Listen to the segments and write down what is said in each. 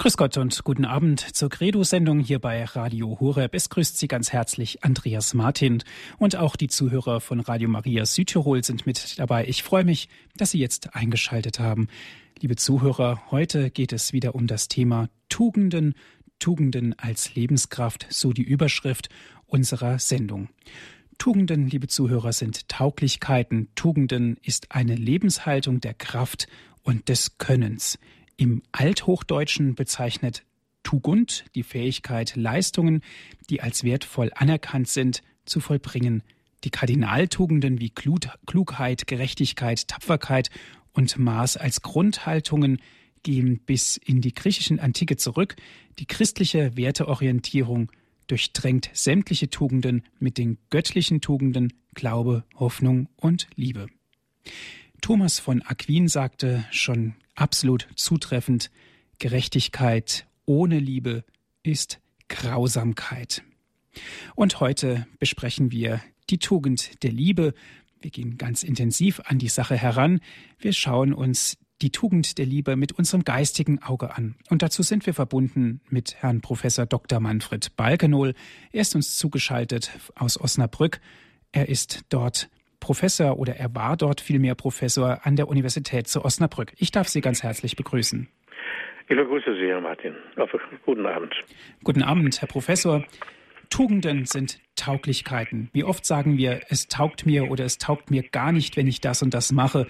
Grüß Gott und guten Abend zur Credo-Sendung hier bei Radio Horeb. Es grüßt Sie ganz herzlich Andreas Martin und auch die Zuhörer von Radio Maria Südtirol sind mit dabei. Ich freue mich, dass Sie jetzt eingeschaltet haben. Liebe Zuhörer, heute geht es wieder um das Thema Tugenden, Tugenden als Lebenskraft, so die Überschrift unserer Sendung. Tugenden, liebe Zuhörer, sind Tauglichkeiten. Tugenden ist eine Lebenshaltung der Kraft und des Könnens. Im Althochdeutschen bezeichnet Tugend die Fähigkeit, Leistungen, die als wertvoll anerkannt sind, zu vollbringen. Die Kardinaltugenden wie Klugheit, Gerechtigkeit, Tapferkeit und Maß als Grundhaltungen gehen bis in die griechischen Antike zurück. Die christliche Werteorientierung durchdrängt sämtliche Tugenden mit den göttlichen Tugenden Glaube, Hoffnung und Liebe. Thomas von Aquin sagte schon absolut zutreffend, Gerechtigkeit ohne Liebe ist Grausamkeit. Und heute besprechen wir die Tugend der Liebe. Wir gehen ganz intensiv an die Sache heran. Wir schauen uns die Tugend der Liebe mit unserem geistigen Auge an. Und dazu sind wir verbunden mit Herrn Professor Dr. Manfred Balkenohl. Er ist uns zugeschaltet aus Osnabrück. Er ist dort Professor oder er war dort vielmehr Professor an der Universität zu Osnabrück. Ich darf Sie ganz herzlich begrüßen. Ich begrüße Sie, Herr Martin. Guten Abend. Guten Abend, Herr Professor. Tugenden sind Tauglichkeiten. Wie oft sagen wir, es taugt mir oder es taugt mir gar nicht, wenn ich das und das mache.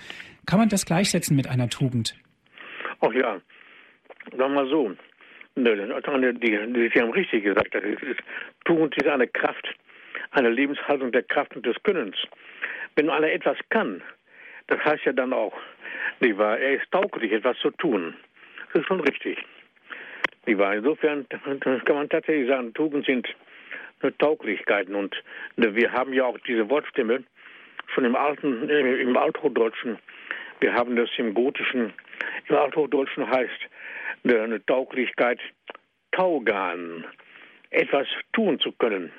Kann man das gleichsetzen mit einer Tugend? Ach ja, sagen wir mal so. Die, Sie haben richtig gesagt, Tugend ist eine Kraft, eine Lebenshaltung der Kraft und des Könnens. Wenn einer etwas kann, das heißt ja dann auch, nicht er ist tauglich, etwas zu tun. Das ist schon richtig. Nicht? Insofern kann man tatsächlich sagen, Tugend sind Tauglichkeiten. Und wir haben ja auch diese Wortstimme schon im alten, äh, im Althochdeutschen. Wir haben das im Gotischen. Im Althochdeutschen heißt eine Tauglichkeit Taugan, etwas tun zu können.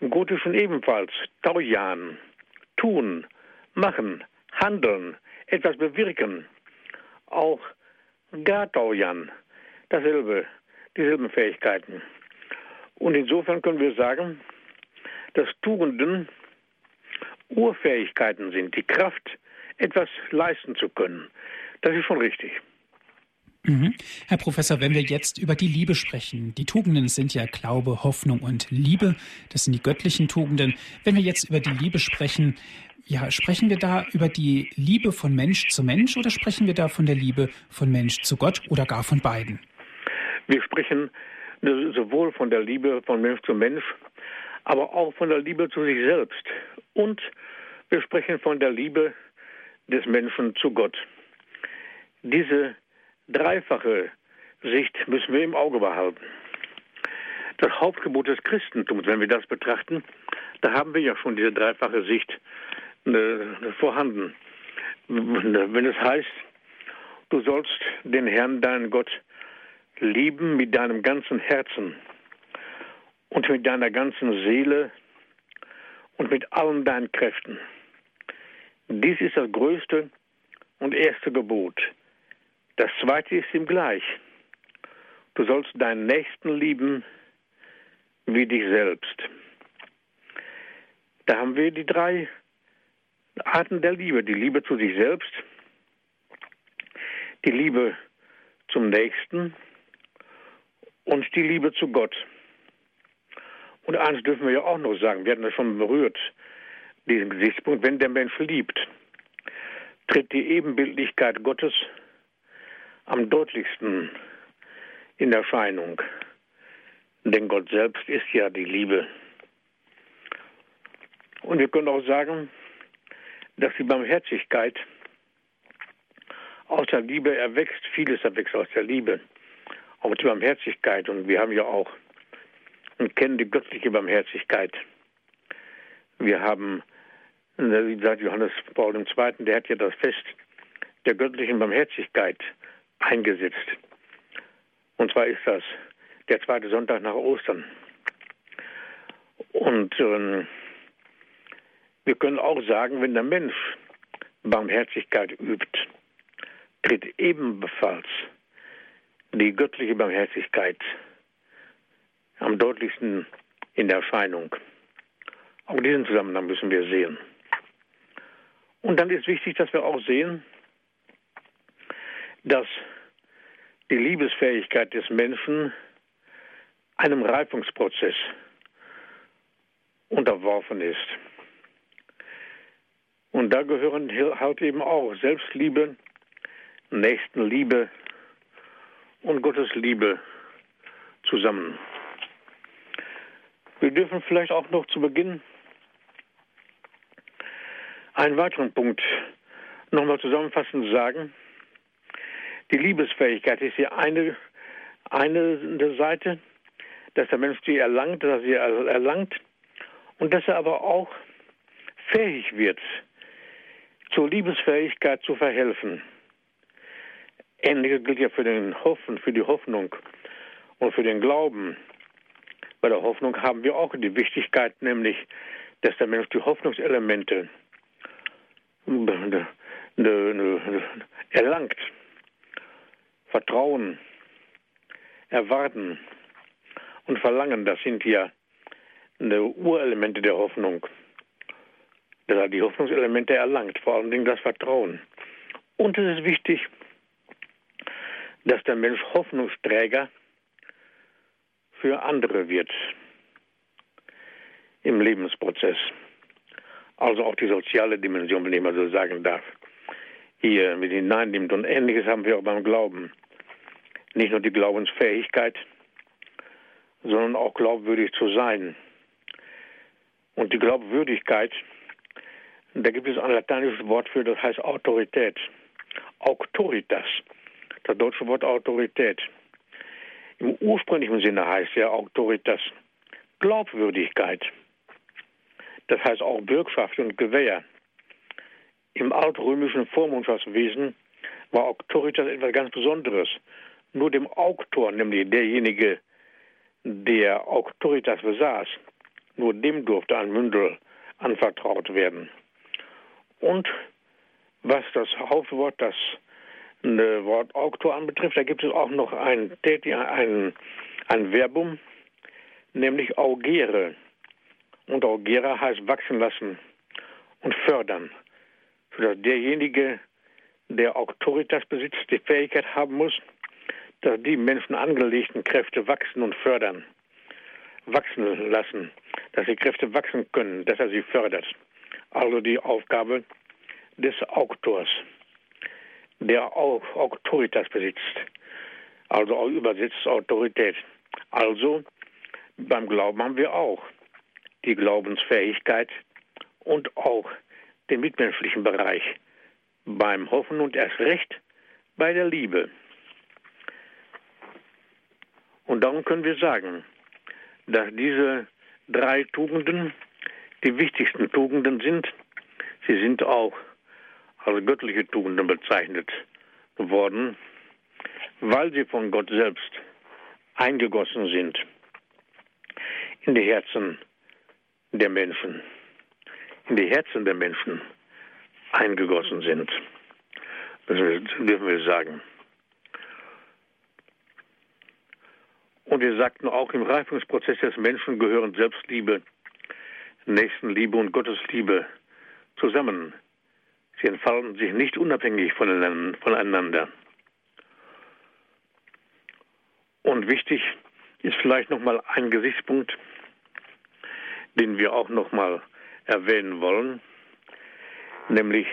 Im Gotischen ebenfalls Taujan, tun, machen, handeln, etwas bewirken. Auch Gataujan, dasselbe, dieselben Fähigkeiten. Und insofern können wir sagen, dass Tugenden Urfähigkeiten sind, die Kraft, etwas leisten zu können. Das ist schon richtig. Mhm. Herr Professor, wenn wir jetzt über die Liebe sprechen, die Tugenden sind ja Glaube, Hoffnung und Liebe, das sind die göttlichen Tugenden. Wenn wir jetzt über die Liebe sprechen, ja, sprechen wir da über die Liebe von Mensch zu Mensch oder sprechen wir da von der Liebe von Mensch zu Gott oder gar von beiden? Wir sprechen sowohl von der Liebe von Mensch zu Mensch, aber auch von der Liebe zu sich selbst. Und wir sprechen von der Liebe des Menschen zu Gott. Diese dreifache Sicht müssen wir im Auge behalten. Das Hauptgebot des Christentums, wenn wir das betrachten, da haben wir ja schon diese dreifache Sicht äh, vorhanden. Wenn es heißt, du sollst den Herrn, deinen Gott, lieben mit deinem ganzen Herzen und mit deiner ganzen Seele und mit allen deinen Kräften. Dies ist das größte und erste Gebot. Das zweite ist ihm gleich. Du sollst deinen Nächsten lieben wie dich selbst. Da haben wir die drei Arten der Liebe. Die Liebe zu sich selbst, die Liebe zum Nächsten und die Liebe zu Gott. Und eins dürfen wir ja auch noch sagen, wir hatten das schon berührt, diesen Gesichtspunkt, wenn der Mensch liebt, tritt die Ebenbildlichkeit Gottes am deutlichsten in Erscheinung. Denn Gott selbst ist ja die Liebe. Und wir können auch sagen, dass die Barmherzigkeit aus der Liebe erwächst, vieles erwächst aus der Liebe, auch die Barmherzigkeit. Und wir haben ja auch und kennen die göttliche Barmherzigkeit. Wir haben, wie gesagt, Johannes Paul II., der hat ja das Fest der göttlichen Barmherzigkeit eingesetzt. Und zwar ist das der zweite Sonntag nach Ostern. Und ähm, wir können auch sagen, wenn der Mensch Barmherzigkeit übt, tritt ebenfalls die göttliche Barmherzigkeit am deutlichsten in der Erscheinung. Auch diesen Zusammenhang müssen wir sehen. Und dann ist wichtig, dass wir auch sehen, dass die Liebesfähigkeit des Menschen einem Reifungsprozess unterworfen ist. Und da gehören halt eben auch Selbstliebe, Nächstenliebe und Gottes Liebe zusammen. Wir dürfen vielleicht auch noch zu Beginn einen weiteren Punkt nochmal zusammenfassend sagen. Die Liebesfähigkeit ist hier eine, eine Seite, dass der Mensch die erlangt, dass er sie erlangt und dass er aber auch fähig wird, zur Liebesfähigkeit zu verhelfen. Ähnliches gilt ja für den Hoffen, für die Hoffnung und für den Glauben. Bei der Hoffnung haben wir auch die Wichtigkeit, nämlich, dass der Mensch die Hoffnungselemente erlangt. Vertrauen, Erwarten und Verlangen, das sind ja Urelemente der Hoffnung. Dass er die Hoffnungselemente erlangt, vor allen Dingen das Vertrauen. Und es ist wichtig, dass der Mensch Hoffnungsträger für andere wird im Lebensprozess. Also auch die soziale Dimension, wenn ich mal so sagen darf, hier mit hineinnimmt. Und ähnliches haben wir auch beim Glauben. Nicht nur die Glaubensfähigkeit, sondern auch glaubwürdig zu sein. Und die Glaubwürdigkeit, da gibt es ein lateinisches Wort für, das heißt Autorität. Auctoritas, das deutsche Wort Autorität. Im ursprünglichen Sinne heißt ja Autoritas Glaubwürdigkeit. Das heißt auch Bürgschaft und Gewähr. Im altrömischen Vormundschaftswesen war Autoritas etwas ganz Besonderes. Nur dem Auktor, nämlich derjenige, der Autoritas besaß, nur dem durfte ein Mündel anvertraut werden. Und was das Hauptwort, das Wort Auktor anbetrifft, da gibt es auch noch ein, ein, ein Verbum, nämlich augere. Und augere heißt wachsen lassen und fördern, sodass derjenige, der Autoritas besitzt, die Fähigkeit haben muss, die Menschen angelegten Kräfte wachsen und fördern, wachsen lassen, dass die Kräfte wachsen können, dass er sie fördert. Also die Aufgabe des Autors der auch Autoritas besitzt, also auch übersetzt Autorität. Also beim Glauben haben wir auch die Glaubensfähigkeit und auch den mitmenschlichen Bereich beim Hoffen und erst recht bei der Liebe. Und darum können wir sagen, dass diese drei Tugenden die wichtigsten Tugenden sind. Sie sind auch als göttliche Tugenden bezeichnet worden, weil sie von Gott selbst eingegossen sind in die Herzen der Menschen, in die Herzen der Menschen eingegossen sind. Das dürfen wir sagen. Und wir sagten auch, im Reifungsprozess des Menschen gehören Selbstliebe, Nächstenliebe und Gottesliebe zusammen. Sie entfalten sich nicht unabhängig voneinander. Und wichtig ist vielleicht nochmal ein Gesichtspunkt, den wir auch nochmal erwähnen wollen, nämlich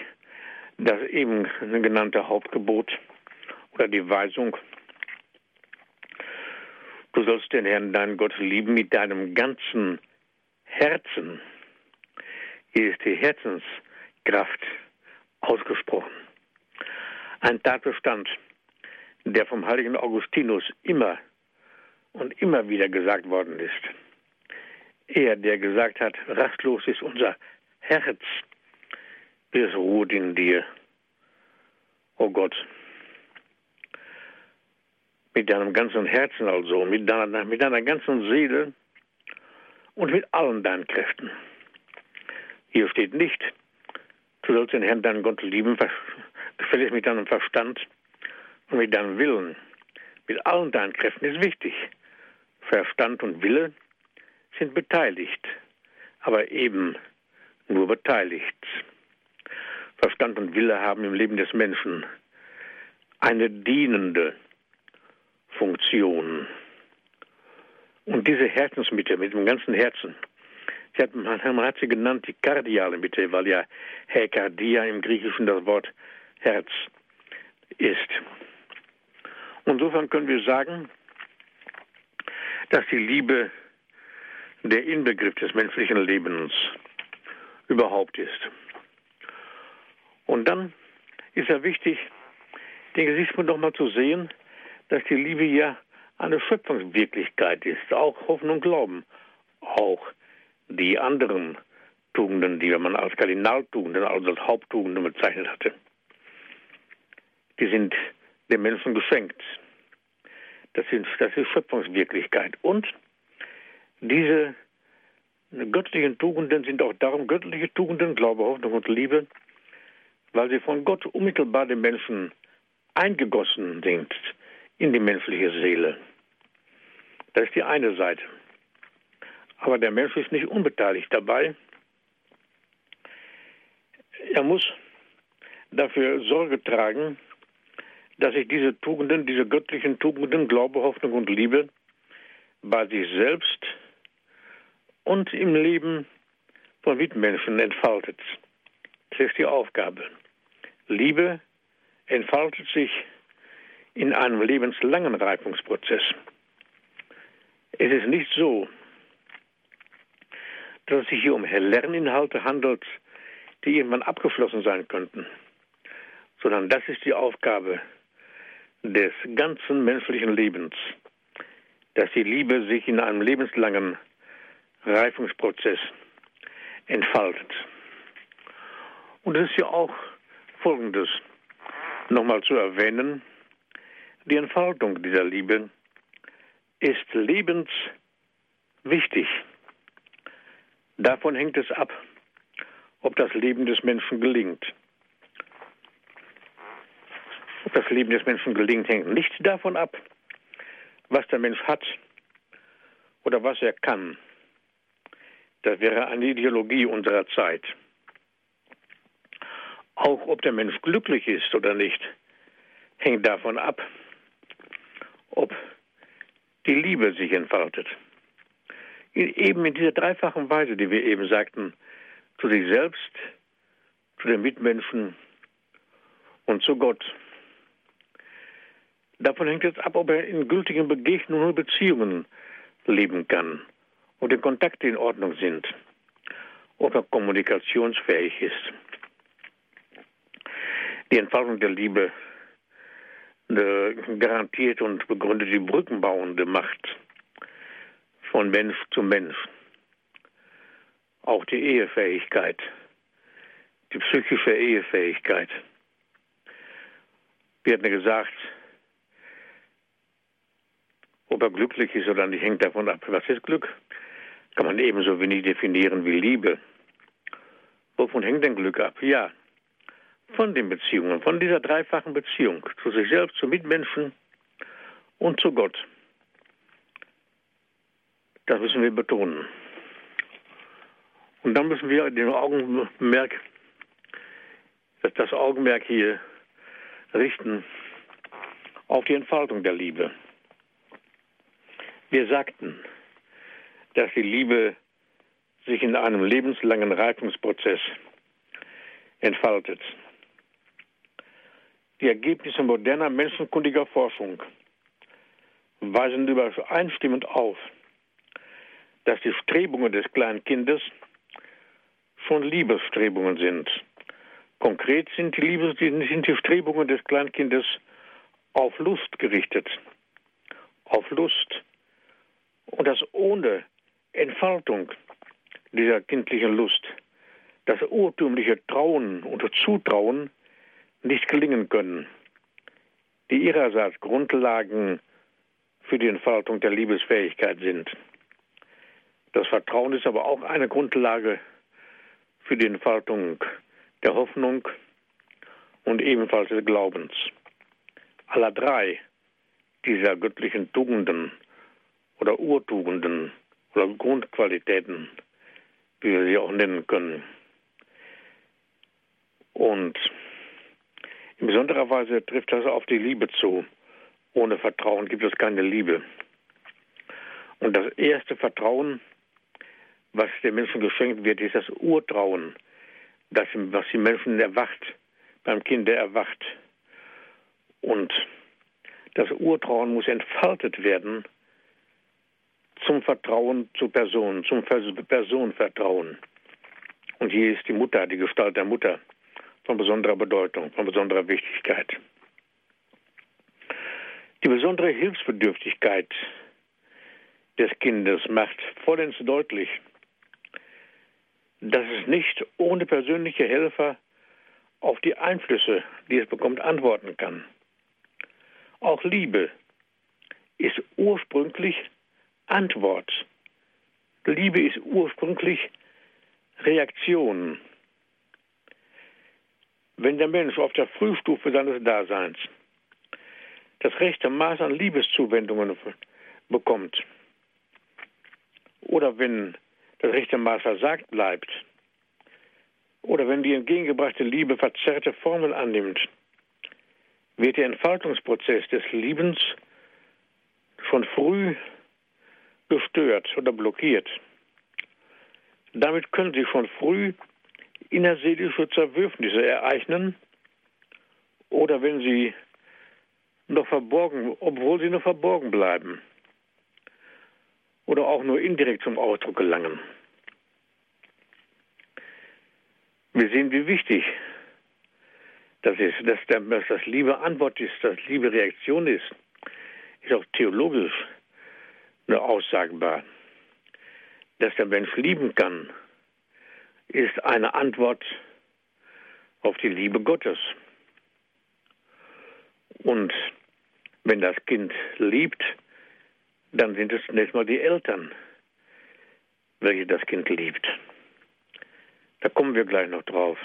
das eben genannte Hauptgebot oder die Weisung, du sollst den Herrn, deinen Gott, lieben mit deinem ganzen Herzen. Hier ist die Herzenskraft ausgesprochen. Ein Tatbestand, der vom heiligen Augustinus immer und immer wieder gesagt worden ist. Er, der gesagt hat, rastlos ist unser Herz, es ruht in dir, o oh Gott. Mit deinem ganzen Herzen also, mit deiner, mit deiner ganzen Seele und mit allen deinen Kräften. Hier steht nicht, Du sollst den Herrn, deinen Gott lieben, gefälligst mit deinem Verstand und mit deinem Willen, mit allen deinen Kräften ist wichtig. Verstand und Wille sind beteiligt, aber eben nur beteiligt. Verstand und Wille haben im Leben des Menschen eine dienende Funktion. Und diese Herzensmitte mit dem ganzen Herzen, hat, man, hat sie genannt die kardiale Mitte, weil ja Hekardia im Griechischen das Wort Herz ist. Insofern können wir sagen, dass die Liebe der Inbegriff des menschlichen Lebens überhaupt ist. Und dann ist ja wichtig, den Gesichtspunkt nochmal zu sehen, dass die Liebe ja eine Schöpfungswirklichkeit ist, auch Hoffnung und Glauben, auch die anderen Tugenden, die man als Kardinaltugenden, also als Haupttugenden bezeichnet hatte, die sind dem Menschen geschenkt. Das, sind, das ist Schöpfungswirklichkeit. Und diese göttlichen Tugenden sind auch darum göttliche Tugenden, Glaube, Hoffnung und Liebe, weil sie von Gott unmittelbar dem Menschen eingegossen sind in die menschliche Seele. Das ist die eine Seite. Aber der Mensch ist nicht unbeteiligt dabei. Er muss dafür Sorge tragen, dass sich diese Tugenden, diese göttlichen Tugenden, Glaube, Hoffnung und Liebe bei sich selbst und im Leben von Mitmenschen entfaltet. Das ist die Aufgabe. Liebe entfaltet sich in einem lebenslangen Reifungsprozess. Es ist nicht so, dass es sich hier um Lerninhalte handelt, die irgendwann abgeschlossen sein könnten, sondern das ist die Aufgabe des ganzen menschlichen Lebens, dass die Liebe sich in einem lebenslangen Reifungsprozess entfaltet. Und es ist ja auch Folgendes nochmal zu erwähnen. Die Entfaltung dieser Liebe ist lebenswichtig. Davon hängt es ab, ob das Leben des Menschen gelingt. Ob das Leben des Menschen gelingt, hängt nicht davon ab, was der Mensch hat oder was er kann. Das wäre eine Ideologie unserer Zeit. Auch ob der Mensch glücklich ist oder nicht, hängt davon ab, ob die Liebe sich entfaltet eben in dieser dreifachen Weise, die wir eben sagten, zu sich selbst, zu den Mitmenschen und zu Gott. Davon hängt jetzt ab, ob er in gültigen Begegnungen und Beziehungen leben kann und die Kontakte in Ordnung sind, ob er kommunikationsfähig ist. Die Entfaltung der Liebe garantiert und begründet die brückenbauende Macht von Mensch zu Mensch. Auch die Ehefähigkeit, die psychische Ehefähigkeit. Wir hatten gesagt, ob er glücklich ist oder nicht, hängt davon ab. Was ist Glück? Kann man ebenso wenig definieren wie Liebe. Wovon hängt denn Glück ab? Ja, von den Beziehungen, von dieser dreifachen Beziehung zu sich selbst, zu Mitmenschen und zu Gott. Das müssen wir betonen. Und dann müssen wir den Augenmerk, das Augenmerk hier richten auf die Entfaltung der Liebe. Wir sagten, dass die Liebe sich in einem lebenslangen Reifungsprozess entfaltet. Die Ergebnisse moderner menschenkundiger Forschung weisen übereinstimmend auf, dass die Strebungen des kleinen Kindes schon Liebesstrebungen sind. Konkret sind die, Liebes, sind die Strebungen des Kleinkindes auf Lust gerichtet. Auf Lust. Und das ohne Entfaltung dieser kindlichen Lust, das urtümliche Trauen und Zutrauen nicht gelingen können, die ihrerseits Grundlagen für die Entfaltung der Liebesfähigkeit sind. Das Vertrauen ist aber auch eine Grundlage für die Entfaltung der Hoffnung und ebenfalls des Glaubens. Aller drei dieser göttlichen Tugenden oder Urtugenden oder Grundqualitäten, wie wir sie auch nennen können. Und in besonderer Weise trifft das auf die Liebe zu. Ohne Vertrauen gibt es keine Liebe. Und das erste Vertrauen, was den Menschen geschenkt wird, ist das Urtrauen, das, was die Menschen erwacht, beim Kind erwacht. Und das Urtrauen muss entfaltet werden zum Vertrauen zur Person, zum Personenvertrauen. Und hier ist die Mutter, die Gestalt der Mutter von besonderer Bedeutung, von besonderer Wichtigkeit. Die besondere Hilfsbedürftigkeit des Kindes macht vollends deutlich, dass es nicht ohne persönliche Helfer auf die Einflüsse, die es bekommt, antworten kann. Auch Liebe ist ursprünglich Antwort. Liebe ist ursprünglich Reaktion. Wenn der Mensch auf der Frühstufe seines Daseins das rechte Maß an Liebeszuwendungen bekommt, oder wenn das rechte Maß versagt bleibt, oder wenn die entgegengebrachte Liebe verzerrte Formel annimmt, wird der Entfaltungsprozess des Liebens schon früh gestört oder blockiert. Damit können sie schon früh innerseelische Zerwürfnisse ereignen oder wenn sie noch verborgen, obwohl sie noch verborgen bleiben oder auch nur indirekt zum Ausdruck gelangen. Wir sehen, wie wichtig das ist, dass, der, dass das Liebe Antwort ist, dass Liebe Reaktion ist, ist auch theologisch nur aussagbar. Dass der Mensch lieben kann, ist eine Antwort auf die Liebe Gottes. Und wenn das Kind liebt, dann sind es zunächst mal die Eltern, welche das Kind liebt. Da kommen wir gleich noch drauf.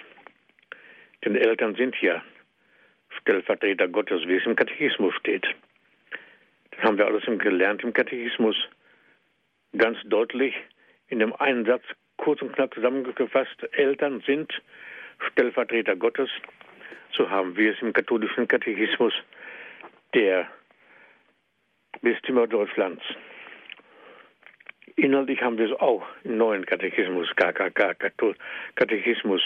Denn Eltern sind ja Stellvertreter Gottes, wie es im Katechismus steht. Das haben wir alles gelernt im Katechismus. Ganz deutlich in dem einen Satz kurz und knapp zusammengefasst, Eltern sind Stellvertreter Gottes. So haben wir es im katholischen Katechismus der Bistümer Deutschlands. Inhaltlich haben wir es auch im neuen Katechismus, KKK, Katechismus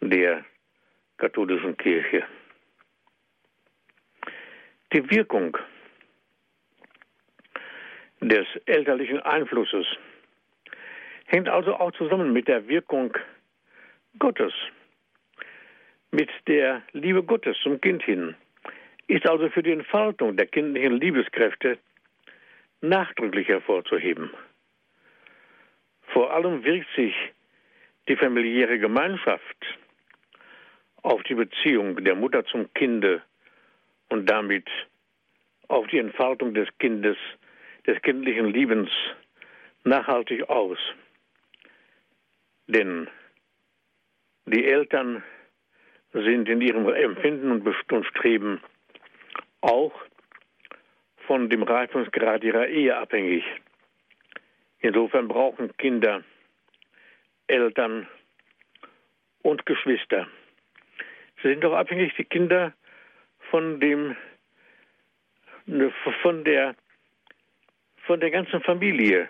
der katholischen Kirche. Die Wirkung des elterlichen Einflusses hängt also auch zusammen mit der Wirkung Gottes, mit der Liebe Gottes zum Kind hin, ist also für die Entfaltung der kindlichen Liebeskräfte nachdrücklich hervorzuheben. Vor allem wirkt sich die familiäre Gemeinschaft auf die Beziehung der Mutter zum Kinde und damit auf die Entfaltung des Kindes, des kindlichen Liebens nachhaltig aus. Denn die Eltern sind in ihrem Empfinden und Streben auch von dem Reifungsgrad ihrer Ehe abhängig. Insofern brauchen Kinder Eltern und Geschwister. Sie sind doch abhängig, die Kinder, von dem, ne, von der, von der ganzen Familie,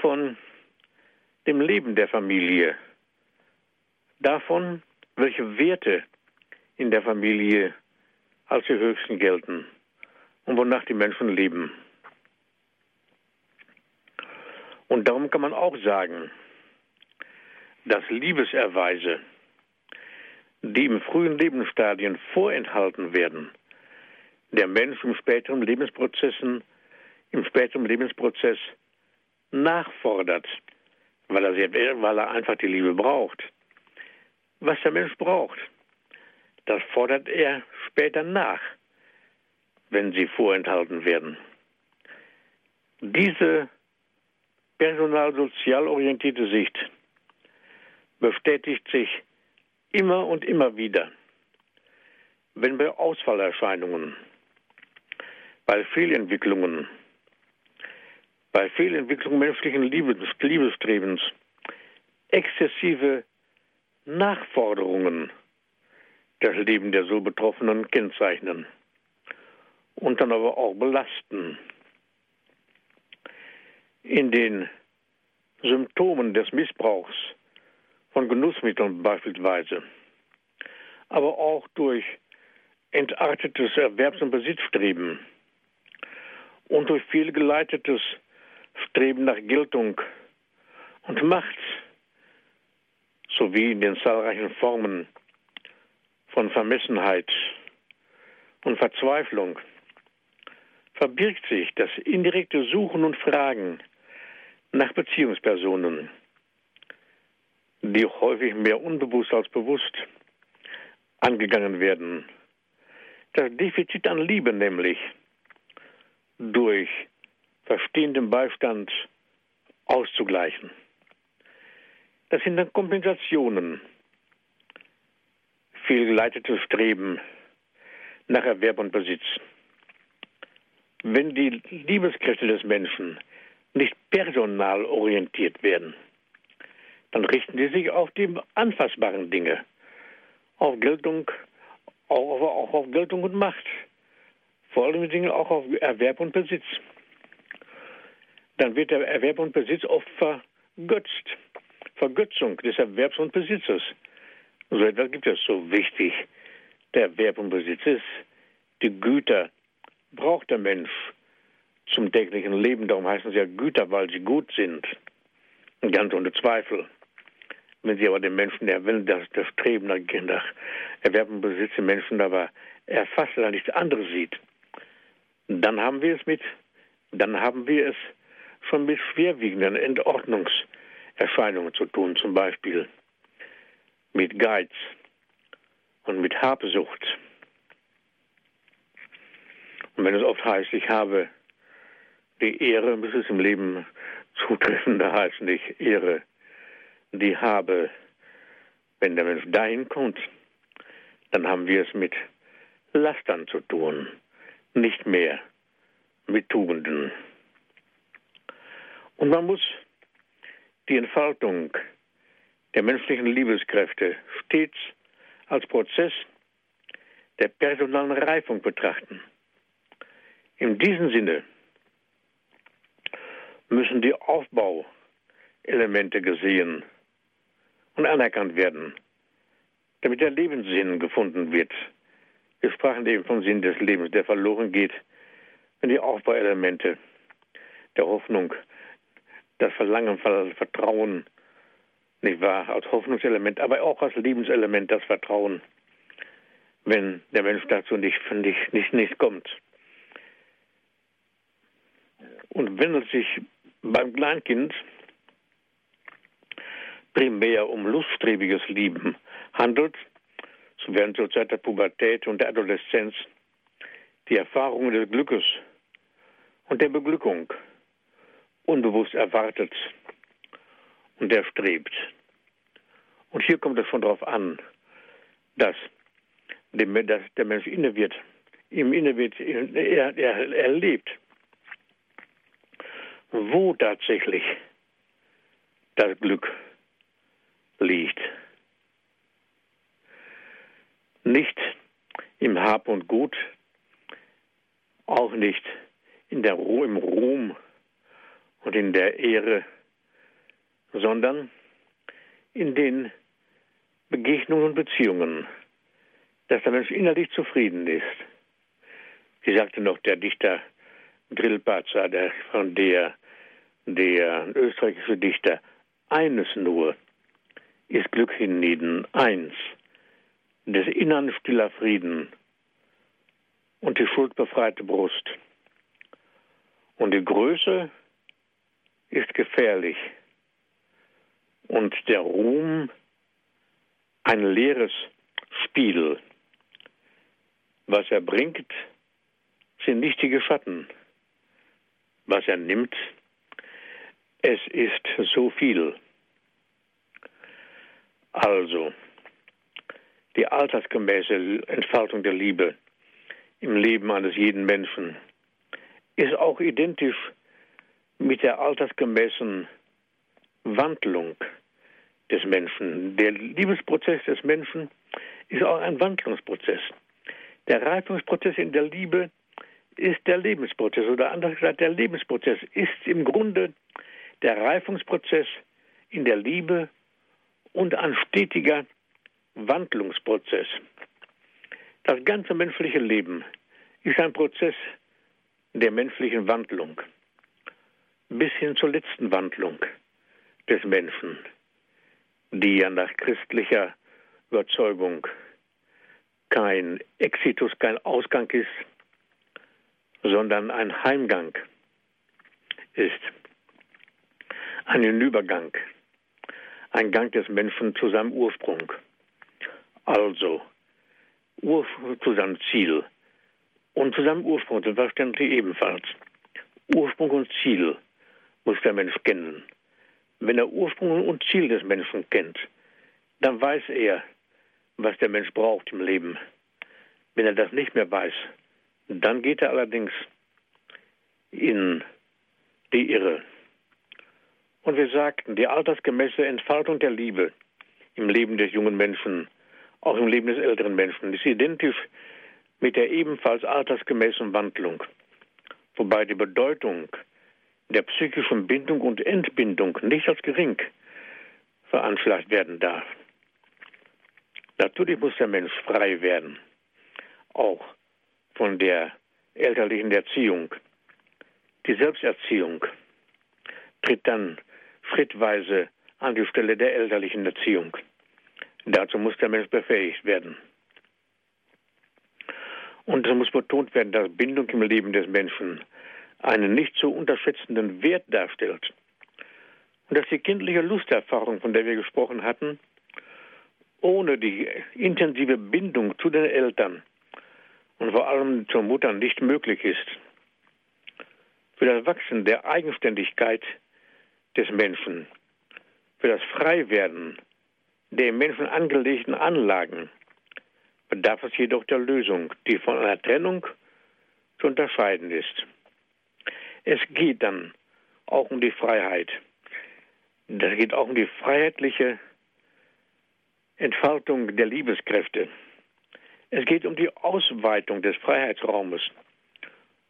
von dem Leben der Familie, davon, welche Werte in der Familie als die höchsten gelten und wonach die Menschen leben. Und darum kann man auch sagen, dass Liebeserweise, die im frühen Lebensstadien vorenthalten werden, der Mensch im späteren Lebensprozessen, im späteren Lebensprozess nachfordert, weil er, sehr, weil er einfach die Liebe braucht. Was der Mensch braucht, das fordert er später nach, wenn sie vorenthalten werden. Diese personalsozial orientierte Sicht bestätigt sich immer und immer wieder, wenn bei Ausfallerscheinungen bei Fehlentwicklungen, bei Fehlentwicklung menschlichen Liebes, Liebestrebens, exzessive Nachforderungen das Leben der so Betroffenen kennzeichnen und dann aber auch belasten. In den Symptomen des Missbrauchs von Genussmitteln beispielsweise, aber auch durch entartetes Erwerbs- und Besitzstreben und durch fehlgeleitetes Streben nach Geltung und Macht sowie in den zahlreichen Formen von Vermessenheit und Verzweiflung verbirgt sich das indirekte Suchen und Fragen nach Beziehungspersonen, die häufig mehr unbewusst als bewusst angegangen werden. Das Defizit an Liebe nämlich durch verstehenden Beistand auszugleichen. Das sind dann Kompensationen, fehlgeleitetes Streben nach Erwerb und Besitz. Wenn die Liebeskräfte des Menschen nicht personal orientiert werden, dann richten sie sich auf die anfassbaren Dinge, auf Geltung, auch, auch auf Geltung und Macht, vor allem Dingen auch auf Erwerb und Besitz. Dann wird der Erwerb und Besitz oft vergötzt. Vergötzung des Erwerbs und Besitzes. So etwas gibt es so wichtig. Der Erwerb und Besitz ist, die Güter braucht der Mensch zum täglichen Leben. Darum heißen sie ja Güter, weil sie gut sind. Ganz ohne Zweifel. Wenn sie aber den Menschen, der will, das, Streben nach, Erwerb und Besitz den Menschen aber erfasst oder nichts anderes sieht, dann haben wir es mit, dann haben wir es schon mit schwerwiegenden Entordnungserscheinungen zu tun, zum Beispiel mit Geiz und mit Habsucht. Und wenn es oft heißt, ich habe die Ehre, muss es im Leben zutreffen, da heißt nicht Ehre, die habe. Wenn der Mensch dahin kommt, dann haben wir es mit Lastern zu tun, nicht mehr mit Tugenden. Und man muss die Entfaltung der menschlichen Liebeskräfte stets als Prozess der personalen Reifung betrachten. In diesem Sinne müssen die Aufbauelemente gesehen und anerkannt werden, damit der Lebenssinn gefunden wird. Wir sprachen eben vom Sinn des Lebens, der verloren geht, wenn die Aufbauelemente der Hoffnung, das Verlangen, Vertrauen, nicht wahr, als Hoffnungselement, aber auch als Lebenselement, das Vertrauen, wenn der Mensch dazu nicht, nicht, nicht, nicht kommt. Und wenn es sich beim Kleinkind primär um luststrebiges Lieben handelt, so werden zur Zeit der Pubertät und der Adoleszenz die Erfahrungen des Glückes und der Beglückung unbewusst erwartet und erstrebt. Und hier kommt es schon darauf an, dass, dem, dass der Mensch inne wird, ihm inne wird, er, er erlebt, wo tatsächlich das Glück liegt. Nicht im Hab und Gut, auch nicht in der Ruhe, im Ruhm und in der Ehre, sondern in den Begegnungen und Beziehungen, dass der Mensch innerlich zufrieden ist. Wie sagte noch der Dichter Grillparzer, der, von der, der österreichische Dichter, eines nur ist Glück hienieden, eins, des Innern stiller Frieden und die schuldbefreite Brust. Und die Größe ist gefährlich und der Ruhm ein leeres Spiel. Was er bringt, sind nichtige Schatten. Was er nimmt, es ist so viel. Also, die altersgemäße Entfaltung der Liebe im Leben eines jeden Menschen ist auch identisch mit der altersgemäßen Wandlung des Menschen. Der Liebesprozess des Menschen ist auch ein Wandlungsprozess. Der Reifungsprozess in der Liebe ist der Lebensprozess oder anders gesagt, der Lebensprozess ist im Grunde der Reifungsprozess in der Liebe und ein stetiger Wandlungsprozess. Das ganze menschliche Leben ist ein Prozess der menschlichen Wandlung bis hin zur letzten Wandlung des Menschen, die ja nach christlicher Überzeugung kein Exitus, kein Ausgang ist, sondern ein Heimgang ist, ein Hinübergang, ein Gang des Menschen zu seinem Ursprung, also zu seinem Ziel und zu seinem Ursprung, selbstverständlich ebenfalls. Ursprung und Ziel muss der Mensch kennen. Wenn er Ursprung und Ziel des Menschen kennt, dann weiß er, was der Mensch braucht im Leben. Wenn er das nicht mehr weiß, dann geht er allerdings in die Irre. Und wir sagten, die altersgemäße Entfaltung der Liebe im Leben des jungen Menschen, auch im Leben des älteren Menschen, ist identisch mit der ebenfalls altersgemäßen Wandlung. Wobei die Bedeutung der psychischen Bindung und Entbindung nicht als gering veranschlagt werden darf. Natürlich muss der Mensch frei werden, auch von der elterlichen Erziehung. Die Selbsterziehung tritt dann schrittweise an die Stelle der elterlichen Erziehung. Dazu muss der Mensch befähigt werden. Und es muss betont werden, dass Bindung im Leben des Menschen einen nicht zu unterschätzenden Wert darstellt. Und dass die kindliche Lusterfahrung, von der wir gesprochen hatten, ohne die intensive Bindung zu den Eltern und vor allem zur Mutter nicht möglich ist. Für das Wachsen der Eigenständigkeit des Menschen, für das Freiwerden der im Menschen angelegten Anlagen bedarf es jedoch der Lösung, die von einer Trennung zu unterscheiden ist. Es geht dann auch um die Freiheit. Das geht auch um die freiheitliche Entfaltung der Liebeskräfte. Es geht um die Ausweitung des Freiheitsraumes,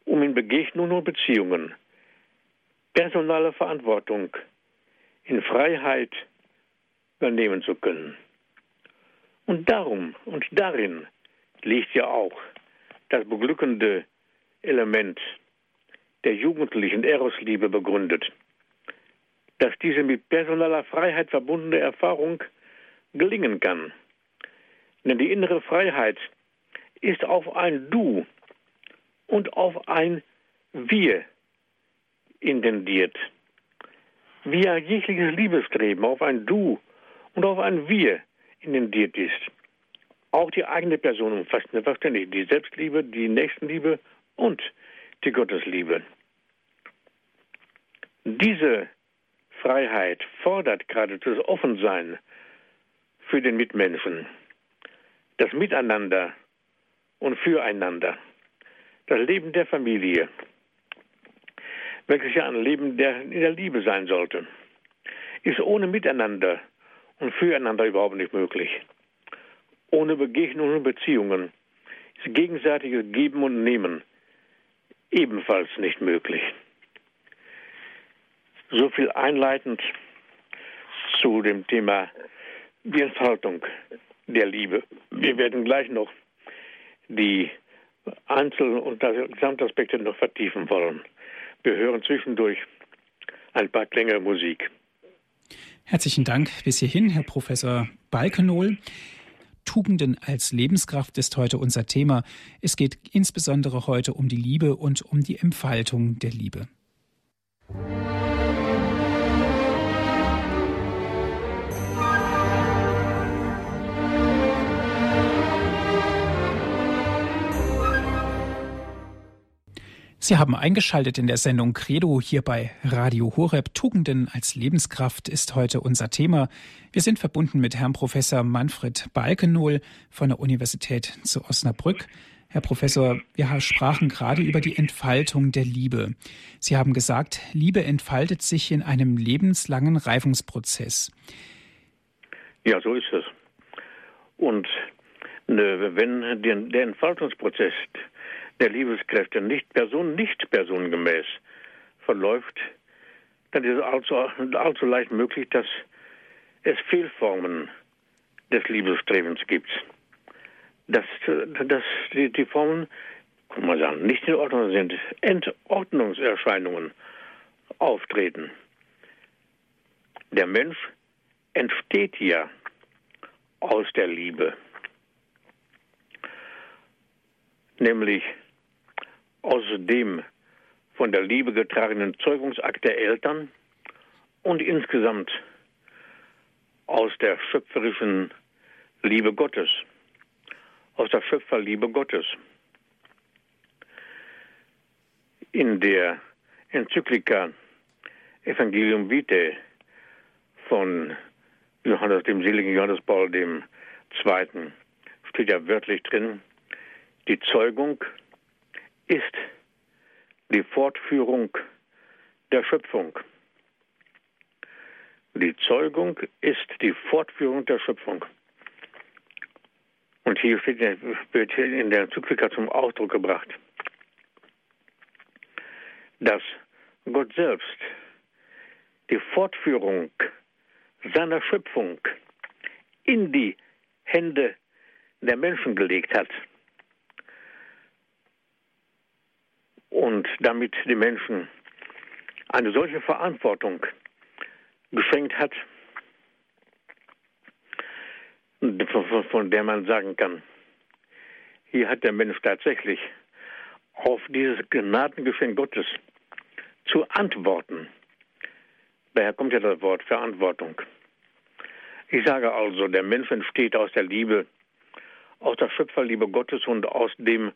um in Begegnungen und Beziehungen personale Verantwortung in Freiheit übernehmen zu können. Und darum und darin liegt ja auch das beglückende Element der jugendlichen Erosliebe begründet, dass diese mit personaler Freiheit verbundene Erfahrung gelingen kann. Denn die innere Freiheit ist auf ein Du und auf ein Wir intendiert. Wie ein jegliches Liebesstreben auf ein Du und auf ein Wir intendiert ist. Auch die eigene Person umfasst selbstverständlich die Selbstliebe, die Nächstenliebe und die Gottesliebe. Diese Freiheit fordert geradezu das Offensein für den Mitmenschen, das Miteinander und Füreinander, das Leben der Familie, welches ja ein Leben der, in der Liebe sein sollte, ist ohne Miteinander und Füreinander überhaupt nicht möglich. Ohne Begegnungen und Beziehungen ist gegenseitiges Geben und Nehmen ebenfalls nicht möglich. So viel einleitend zu dem Thema die Entfaltung der Liebe. Wir werden gleich noch die Einzel- und Gesamtaspekte noch vertiefen wollen. Wir hören zwischendurch ein paar Klänge Musik. Herzlichen Dank bis hierhin, Herr Professor Balkenohl. Tugenden als Lebenskraft ist heute unser Thema. Es geht insbesondere heute um die Liebe und um die Entfaltung der Liebe. Sie haben eingeschaltet in der Sendung Credo hier bei Radio Horeb. Tugenden als Lebenskraft ist heute unser Thema. Wir sind verbunden mit Herrn Professor Manfred Balkenohl von der Universität zu Osnabrück. Herr Professor, wir sprachen gerade über die Entfaltung der Liebe. Sie haben gesagt, Liebe entfaltet sich in einem lebenslangen Reifungsprozess. Ja, so ist es. Und ne, wenn der Entfaltungsprozess der Liebeskräfte nicht person nicht personengemäß verläuft, dann ist es allzu, allzu leicht möglich, dass es Fehlformen des Liebesstrebens gibt dass, dass die, die Formen, kann man sagen, nicht in Ordnung sind, Entordnungserscheinungen auftreten. Der Mensch entsteht ja aus der Liebe, nämlich aus dem von der Liebe getragenen Zeugungsakt der Eltern und insgesamt aus der schöpferischen Liebe Gottes aus der Schöpferliebe Gottes. In der Enzyklika Evangelium Vitae von Johannes, dem seligen Johannes Paul II. steht ja wörtlich drin, die Zeugung ist die Fortführung der Schöpfung. Die Zeugung ist die Fortführung der Schöpfung. Und hier steht, wird in der Enzyklika zum Ausdruck gebracht, dass Gott selbst die Fortführung seiner Schöpfung in die Hände der Menschen gelegt hat und damit die Menschen eine solche Verantwortung geschenkt hat, von der man sagen kann, hier hat der Mensch tatsächlich auf dieses Gnadengeschenk Gottes zu antworten. Daher kommt ja das Wort Verantwortung. Ich sage also, der Mensch entsteht aus der Liebe, aus der Schöpferliebe Gottes und aus dem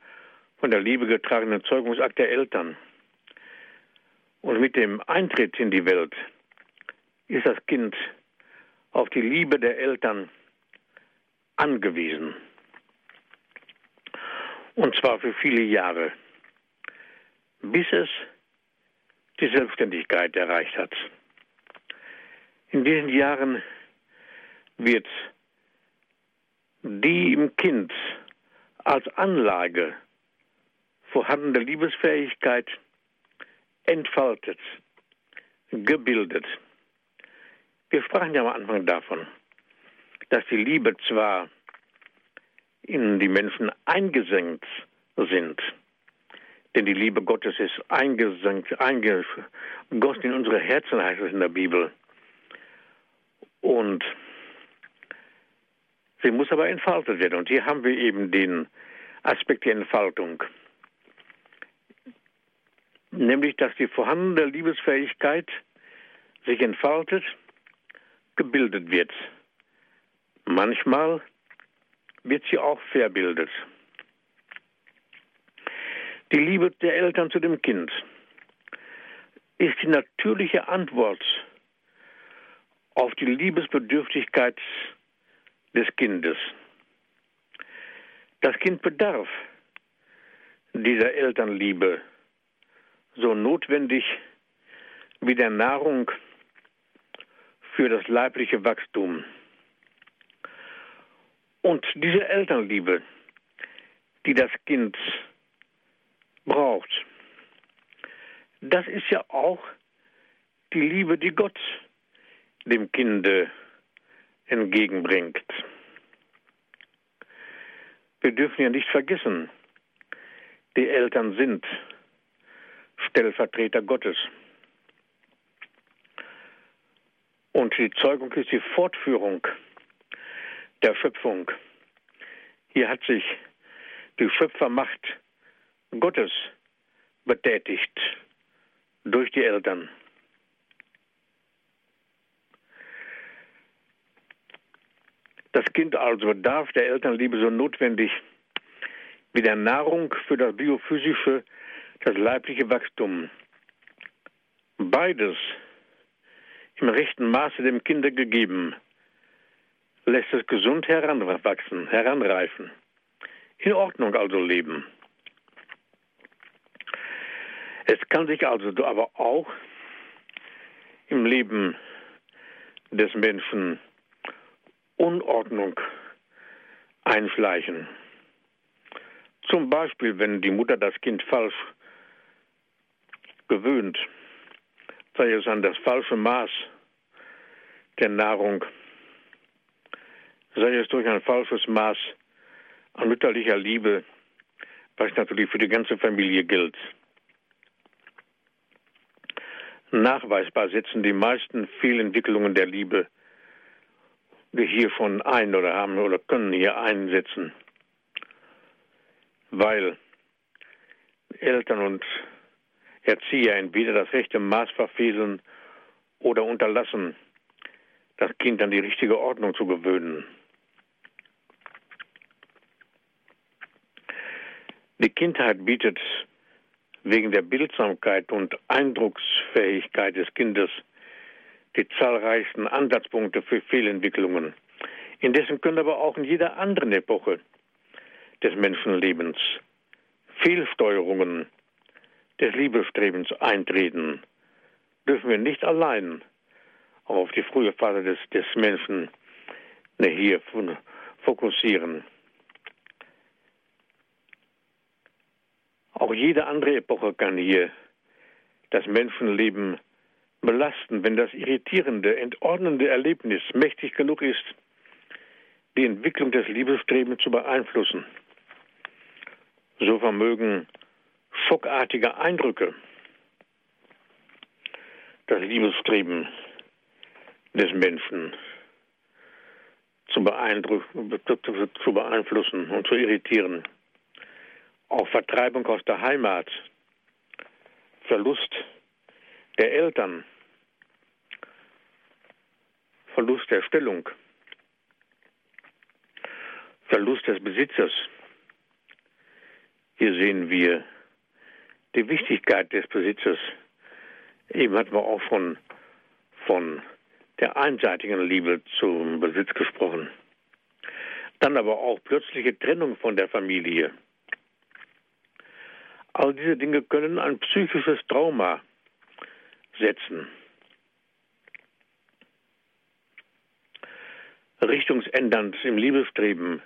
von der Liebe getragenen Zeugungsakt der Eltern. Und mit dem Eintritt in die Welt ist das Kind auf die Liebe der Eltern angewiesen. Und zwar für viele Jahre, bis es die Selbstständigkeit erreicht hat. In diesen Jahren wird die im Kind als Anlage vorhandene Liebesfähigkeit entfaltet, gebildet. Wir sprachen ja am Anfang davon, dass die Liebe zwar in die Menschen eingesenkt sind, denn die Liebe Gottes ist eingesenkt, eingegossen in unsere Herzen, heißt es in der Bibel. Und sie muss aber entfaltet werden. Und hier haben wir eben den Aspekt der Entfaltung. Nämlich, dass die vorhandene Liebesfähigkeit sich entfaltet, gebildet wird. Manchmal wird sie auch verbildet. Die Liebe der Eltern zu dem Kind ist die natürliche Antwort auf die Liebesbedürftigkeit des Kindes. Das Kind bedarf dieser Elternliebe so notwendig wie der Nahrung für das leibliche Wachstum. Und diese Elternliebe, die das Kind braucht, das ist ja auch die Liebe, die Gott dem Kinde entgegenbringt. Wir dürfen ja nicht vergessen, die Eltern sind Stellvertreter Gottes. Und die Zeugung ist die Fortführung der Schöpfung. Hier hat sich die Schöpfermacht Gottes betätigt durch die Eltern. Das Kind also bedarf der Elternliebe so notwendig wie der Nahrung für das biophysische, das leibliche Wachstum. Beides im rechten Maße dem Kinder gegeben lässt es gesund heranwachsen, heranreifen. in Ordnung also leben. Es kann sich also aber auch im Leben des Menschen Unordnung einschleichen. Zum Beispiel, wenn die Mutter das Kind falsch gewöhnt, sei es an das falsche Maß der Nahrung, sei es durch ein falsches Maß an mütterlicher Liebe, was natürlich für die ganze Familie gilt. Nachweisbar setzen die meisten Fehlentwicklungen der Liebe wir hier schon ein oder haben oder können hier einsetzen, weil Eltern und Erzieher entweder das rechte Maß verfehlen oder unterlassen, das Kind an die richtige Ordnung zu gewöhnen. Die Kindheit bietet wegen der Bildsamkeit und Eindrucksfähigkeit des Kindes die zahlreichsten Ansatzpunkte für Fehlentwicklungen. Indessen können aber auch in jeder anderen Epoche des Menschenlebens Fehlsteuerungen des Liebestrebens eintreten. Dürfen wir nicht allein auf die frühe Phase des, des Menschen hier fokussieren. Auch jede andere Epoche kann hier das Menschenleben belasten, wenn das irritierende, entordnende Erlebnis mächtig genug ist, die Entwicklung des Liebestrebens zu beeinflussen. So vermögen schockartige Eindrücke das Liebesstreben des Menschen zu, zu beeinflussen und zu irritieren. Auch Vertreibung aus der Heimat, Verlust der Eltern, Verlust der Stellung, Verlust des Besitzers. Hier sehen wir die Wichtigkeit des Besitzers. Eben hatten wir auch von, von der einseitigen Liebe zum Besitz gesprochen. Dann aber auch plötzliche Trennung von der Familie. All diese Dinge können ein psychisches Trauma setzen. Richtungsändernd im Liebestreben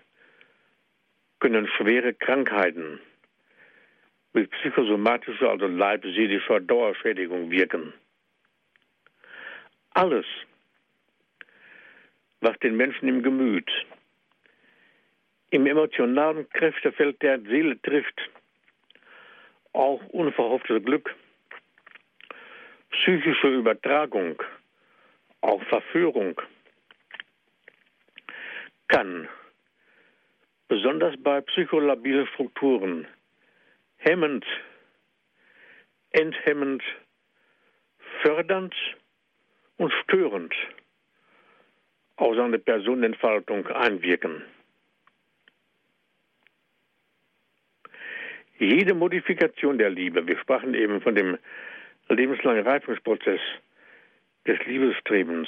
können schwere Krankheiten mit psychosomatischer, also leibseelischer Dauerschädigung wirken. Alles, was den Menschen im Gemüt, im emotionalen Kräftefeld der Seele trifft, auch unverhofftes Glück, psychische Übertragung, auch Verführung, kann besonders bei psycholabilen Strukturen hemmend, enthemmend, fördernd und störend auf seine Personenentfaltung einwirken. Jede Modifikation der Liebe, wir sprachen eben von dem lebenslangen Reifungsprozess des Liebestrebens,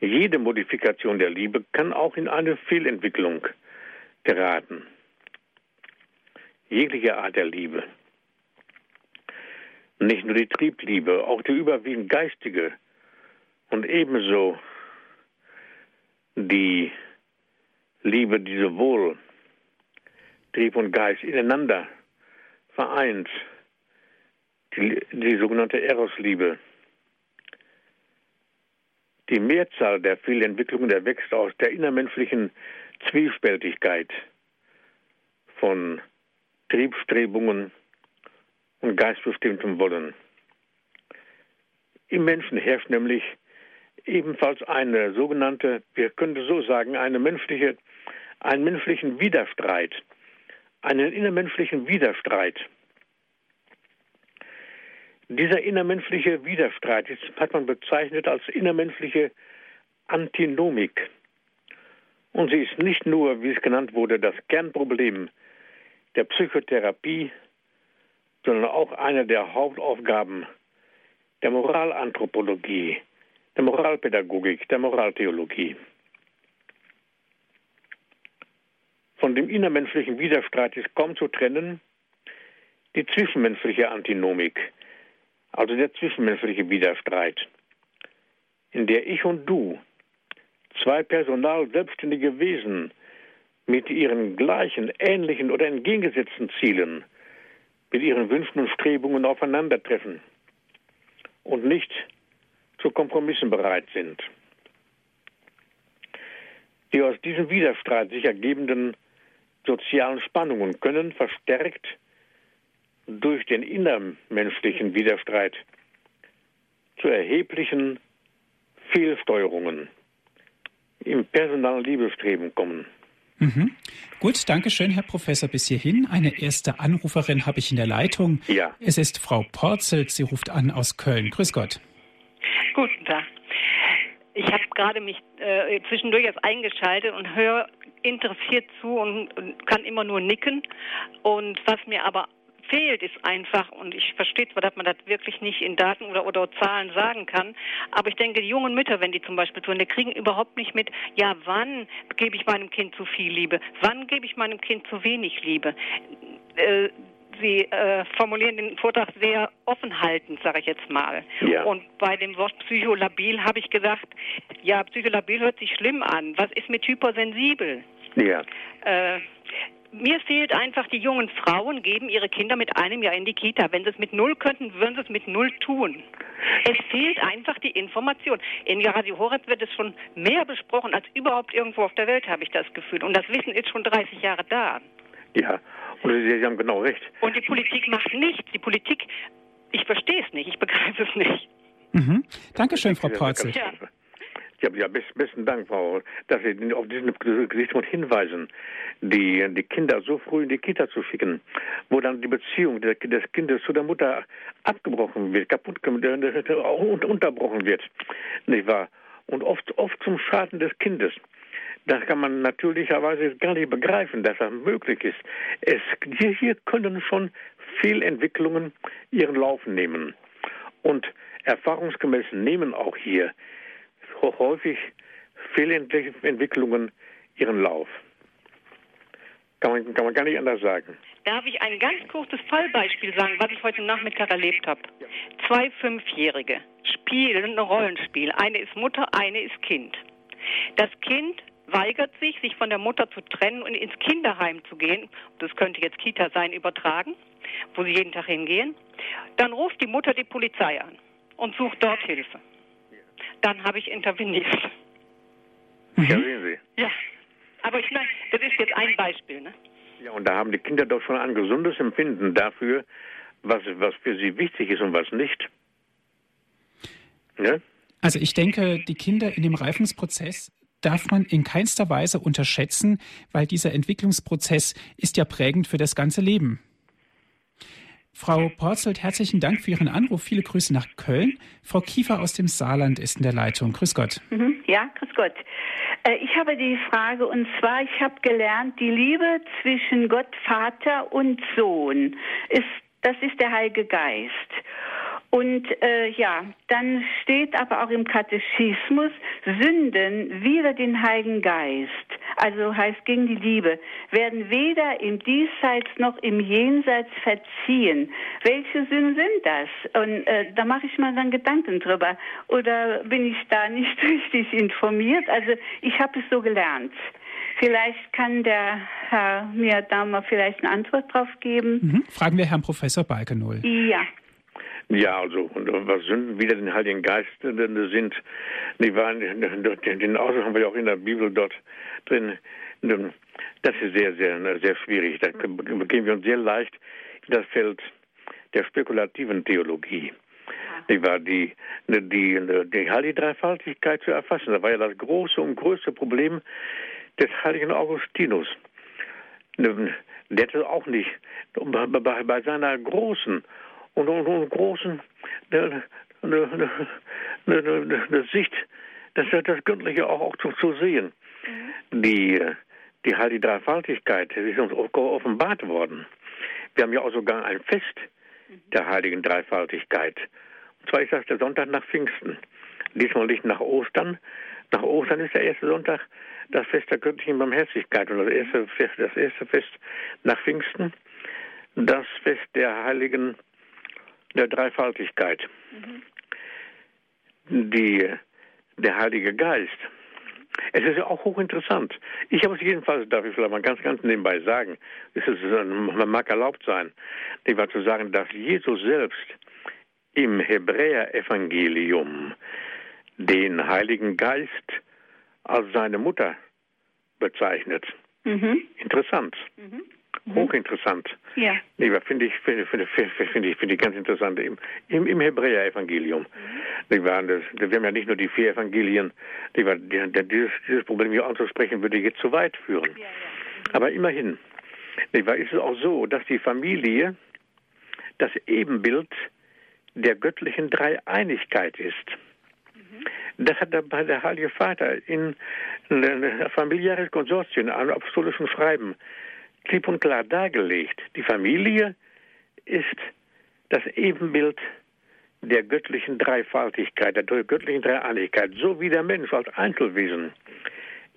jede Modifikation der Liebe kann auch in eine Fehlentwicklung geraten. Jegliche Art der Liebe. Nicht nur die Triebliebe, auch die überwiegend geistige und ebenso die Liebe, die sowohl Trieb und Geist ineinander vereint, die, die sogenannte Eros-Liebe die Mehrzahl der Fehlentwicklungen erwächst aus der innermenschlichen Zwiespältigkeit von Triebstrebungen und geistbestimmtem Wollen. Im Menschen herrscht nämlich ebenfalls eine sogenannte, wir könnten so sagen, eine menschliche, einen menschlichen Widerstreit, einen innermenschlichen Widerstreit dieser innermenschliche Widerstreit hat man bezeichnet als innermenschliche Antinomik. Und sie ist nicht nur, wie es genannt wurde, das Kernproblem der Psychotherapie, sondern auch eine der Hauptaufgaben der Moralanthropologie, der Moralpädagogik, der Moraltheologie. von dem innermenschlichen Widerstreit ist kaum zu trennen die zwischenmenschliche Antinomik, also der zwischenmenschliche Widerstreit, in der ich und du, zwei personal selbstständige Wesen mit ihren gleichen, ähnlichen oder entgegengesetzten Zielen, mit ihren Wünschen und Strebungen aufeinandertreffen und nicht zu Kompromissen bereit sind. Die aus diesem Widerstreit sich ergebenden sozialen Spannungen können verstärkt durch den innermenschlichen Widerstreit zu erheblichen Fehlsteuerungen im personalen Liebestreben kommen. Mhm. Gut, danke schön, Herr Professor, bis hierhin. Eine erste Anruferin habe ich in der Leitung. Ja. Es ist Frau Porzelt. Sie ruft an aus Köln. Grüß Gott. Guten Tag. Ich habe gerade mich äh, zwischendurch erst eingeschaltet und höre interessiert zu und, und kann immer nur nicken. Und was mir aber fehlt, ist einfach, und ich verstehe zwar, dass man das wirklich nicht in Daten oder, oder Zahlen sagen kann, aber ich denke, die jungen Mütter, wenn die zum Beispiel tun, die kriegen überhaupt nicht mit, ja, wann gebe ich meinem Kind zu viel Liebe, wann gebe ich meinem Kind zu wenig Liebe. Äh, Sie äh, formulieren den Vortrag sehr offenhaltend, sage ich jetzt mal. Ja. Und bei dem Wort psycholabil habe ich gesagt, ja, psycholabil hört sich schlimm an. Was ist mit hypersensibel? Ja. Äh, mir fehlt einfach, die jungen Frauen geben ihre Kinder mit einem Jahr in die Kita. Wenn sie es mit null könnten, würden sie es mit null tun. Es fehlt einfach die Information. In Radio Horeb wird es schon mehr besprochen als überhaupt irgendwo auf der Welt, habe ich das Gefühl. Und das Wissen ist schon 30 Jahre da. Ja, und Sie haben genau recht. Und die Politik macht nichts. Die Politik, ich verstehe es nicht, ich begreife es nicht. Mhm. Dankeschön, Frau Porzel. Ja. Ja, ja best, besten Dank, Frau, dass Sie auf diesen Gesichtspunkt hinweisen, die, die Kinder so früh in die Kita zu schicken, wo dann die Beziehung des, des Kindes zu der Mutter abgebrochen wird, kaputt und unterbrochen wird, nicht wahr? Und oft, oft zum Schaden des Kindes. Das kann man natürlicherweise gar nicht begreifen, dass das möglich ist. Es, hier, hier können schon Fehlentwicklungen ihren Lauf nehmen. Und erfahrungsgemäß nehmen auch hier häufig Fehlentwicklungen ihren Lauf. Kann man, kann man gar nicht anders sagen. Darf ich ein ganz kurzes Fallbeispiel sagen, was ich heute Nachmittag erlebt habe? Zwei Fünfjährige spielen ein Rollenspiel. Eine ist Mutter, eine ist Kind. Das Kind weigert sich, sich von der Mutter zu trennen und ins Kinderheim zu gehen. Das könnte jetzt Kita sein, übertragen, wo sie jeden Tag hingehen. Dann ruft die Mutter die Polizei an und sucht dort Hilfe. Dann habe ich interveniert. Ja, sehen Sie. Ja, aber ich meine, das ist jetzt ein Beispiel. Ne? Ja, und da haben die Kinder doch schon ein gesundes Empfinden dafür, was, was für sie wichtig ist und was nicht. Ja? Also ich denke, die Kinder in dem Reifungsprozess darf man in keinster Weise unterschätzen, weil dieser Entwicklungsprozess ist ja prägend für das ganze Leben. Frau Porzelt, herzlichen Dank für Ihren Anruf. Viele Grüße nach Köln. Frau Kiefer aus dem Saarland ist in der Leitung. Grüß Gott. Mhm. Ja, grüß Gott. Äh, Ich habe die Frage, und zwar, ich habe gelernt, die Liebe zwischen Gott Vater und Sohn ist, das ist der Heilige Geist. Und äh, ja, dann steht aber auch im Katechismus, Sünden wider den Heiligen Geist, also heißt gegen die Liebe, werden weder im Diesseits noch im Jenseits verziehen. Welche Sünden sind das? Und äh, da mache ich mal dann Gedanken drüber. Oder bin ich da nicht richtig informiert? Also ich habe es so gelernt. Vielleicht kann der Herr mir da mal vielleicht eine Antwort drauf geben. Mhm. Fragen wir Herrn Professor Balkenohl. Ja. Ja, also, und was Sünden wieder den Heiligen Geist sind, die waren, den Ausdruck haben wir ja auch in der Bibel dort drin. Das ist sehr, sehr, sehr schwierig. Da begeben wir uns sehr leicht in das Feld der spekulativen Theologie. Die war die, die, die heilige Dreifaltigkeit zu erfassen. Das war ja das große und größte Problem des heiligen Augustinus. Der hatte auch nicht bei, bei seiner großen und, und, und großen eine, eine, eine, eine Sicht, das, das Göttliche auch, auch zu, zu sehen. Mhm. Die, die heilige Dreifaltigkeit ist uns offenbart worden. Wir haben ja auch sogar ein Fest der heiligen Dreifaltigkeit. Und zwar ist das der Sonntag nach Pfingsten. Diesmal nicht nach Ostern. Nach Ostern ist der erste Sonntag das Fest der göttlichen Barmherzigkeit und das erste Fest, das erste Fest nach Pfingsten, das Fest der Heiligen der Dreifaltigkeit. Mhm. Die, der Heilige Geist. Es ist ja auch hochinteressant. Ich habe es jedenfalls, darf ich vielleicht mal ganz, ganz nebenbei sagen, es ist, man mag erlaubt sein, war zu sagen, dass Jesus selbst im Hebräer-Evangelium den Heiligen Geist als seine Mutter bezeichnet. Mhm. Interessant. Mhm. Mhm. Hochinteressant. Ja. Nee, finde ich, finde, finde, finde, ich, finde ich ganz interessant. Im, im, im Hebräer-Evangelium. Mhm. Das, wir haben ja nicht nur die vier Evangelien. Die war, die, dieses, dieses Problem hier anzusprechen, würde jetzt zu weit führen. Ja, ja. Mhm. Aber immerhin nicht ist es auch so, dass die Familie das Ebenbild der göttlichen Dreieinigkeit ist. Das hat der, der Heilige Vater in, in familiäres Konsortium, einem apostolischen Schreiben, klipp und klar dargelegt. Die Familie ist das Ebenbild der göttlichen Dreifaltigkeit, der göttlichen Dreieinigkeit, so wie der Mensch als Einzelwesen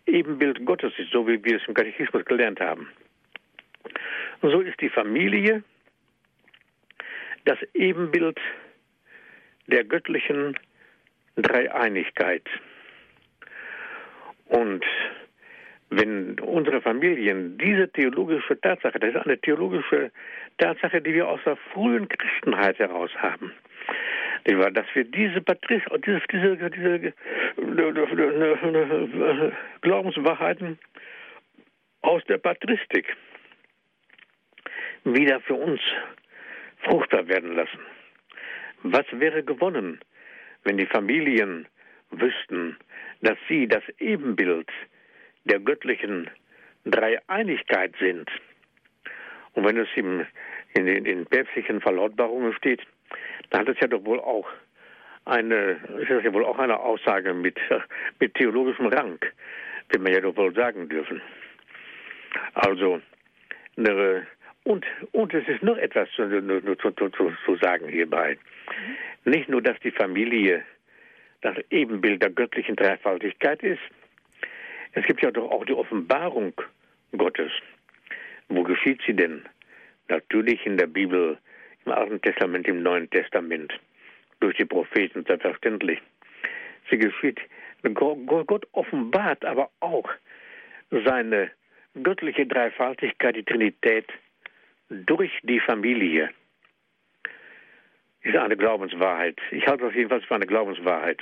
Ebenbild Gottes ist, so wie wir es im Katechismus gelernt haben. Und so ist die Familie das Ebenbild der göttlichen Dreieinigkeit. Und wenn unsere Familien diese theologische Tatsache, das ist eine theologische Tatsache, die wir aus der frühen Christenheit heraus haben, dass wir diese Patris, diese, diese, diese Glaubenswahrheiten aus der Patristik wieder für uns fruchtbar werden lassen. Was wäre gewonnen, wenn die Familien wüssten, dass sie das Ebenbild der göttlichen Dreieinigkeit sind. Und wenn es im, in den in päpstlichen Verlautbarungen steht, dann hat es ja doch wohl auch eine, ist das ja wohl auch eine Aussage mit, mit theologischem Rang, wird man ja doch wohl sagen dürfen. Also, eine, und, und es ist noch etwas zu, zu, zu, zu sagen hierbei. Nicht nur, dass die Familie das Ebenbild der göttlichen Dreifaltigkeit ist, es gibt ja doch auch die Offenbarung Gottes. Wo geschieht sie denn? Natürlich in der Bibel, im Alten Testament, im Neuen Testament, durch die Propheten selbstverständlich. Sie geschieht, Gott offenbart aber auch seine göttliche Dreifaltigkeit, die Trinität, durch die Familie. Ist eine Glaubenswahrheit. Ich halte das jedenfalls für eine Glaubenswahrheit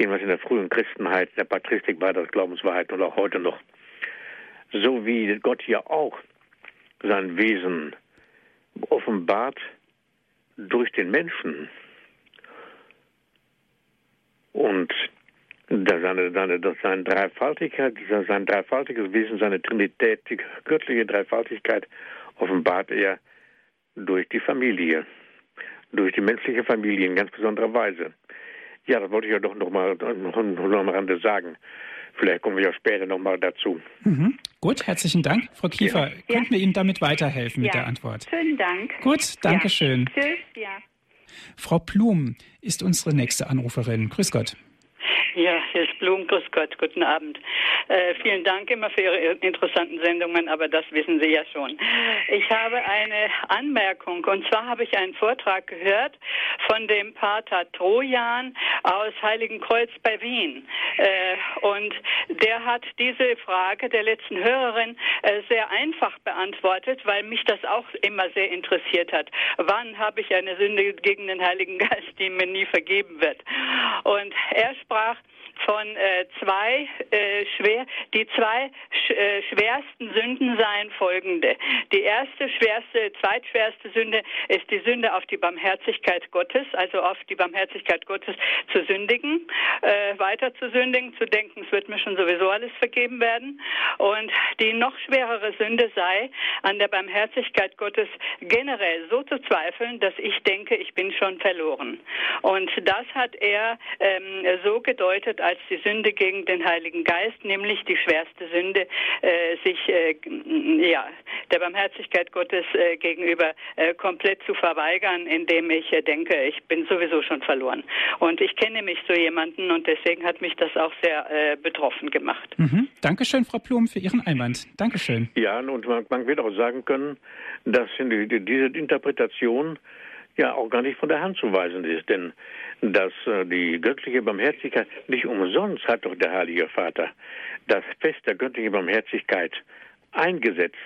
jedenfalls in der frühen Christenheit, der Patristik war das Glaubenswahrheit und auch heute noch. So wie Gott hier auch sein Wesen offenbart durch den Menschen und seine, seine, seine Dreifaltigkeit, sein dreifaltiges Wesen, seine Trinität, die göttliche Dreifaltigkeit offenbart er durch die Familie, durch die menschliche Familie in ganz besonderer Weise. Ja, das wollte ich ja doch noch mal, noch, noch am Rande sagen. Vielleicht kommen wir ja später noch mal dazu. Mhm. Gut, herzlichen Dank. Frau Kiefer, ja. könnten wir Ihnen damit weiterhelfen mit der Antwort? Schönen Dank. Gut, danke ja. schön. Tschüss, ja. Frau Blum ist unsere nächste Anruferin. Grüß Gott. Ja, ist Blum, grüß Gott, guten Abend. Äh, vielen Dank immer für Ihre interessanten Sendungen, aber das wissen Sie ja schon. Ich habe eine Anmerkung und zwar habe ich einen Vortrag gehört von dem Pater Trojan aus Heiligenkreuz bei Wien. Äh, und der hat diese Frage der letzten Hörerin äh, sehr einfach beantwortet, weil mich das auch immer sehr interessiert hat. Wann habe ich eine Sünde gegen den Heiligen Geist, die mir nie vergeben wird? Und er sprach, von äh, zwei äh, schwer, die zwei sch, äh, schwersten Sünden seien folgende. Die erste schwerste, zweitschwerste Sünde ist die Sünde auf die Barmherzigkeit Gottes, also auf die Barmherzigkeit Gottes zu sündigen, äh, weiter zu sündigen, zu denken, es wird mir schon sowieso alles vergeben werden. Und die noch schwerere Sünde sei, an der Barmherzigkeit Gottes generell so zu zweifeln, dass ich denke, ich bin schon verloren. Und das hat er ähm, so gedeutet, als die Sünde gegen den Heiligen Geist, nämlich die schwerste Sünde, äh, sich äh, ja, der Barmherzigkeit Gottes äh, gegenüber äh, komplett zu verweigern, indem ich äh, denke, ich bin sowieso schon verloren. Und ich kenne mich so jemanden und deswegen hat mich das auch sehr äh, betroffen gemacht. Mhm. Dankeschön, Frau Blum, für Ihren Einwand. Dankeschön. Ja, und man, man wird auch sagen können, dass die, diese Interpretation ja auch gar nicht von der Hand zu weisen ist. Denn dass äh, die göttliche Barmherzigkeit nicht umsonst hat doch der Heilige Vater das Fest der göttlichen Barmherzigkeit eingesetzt.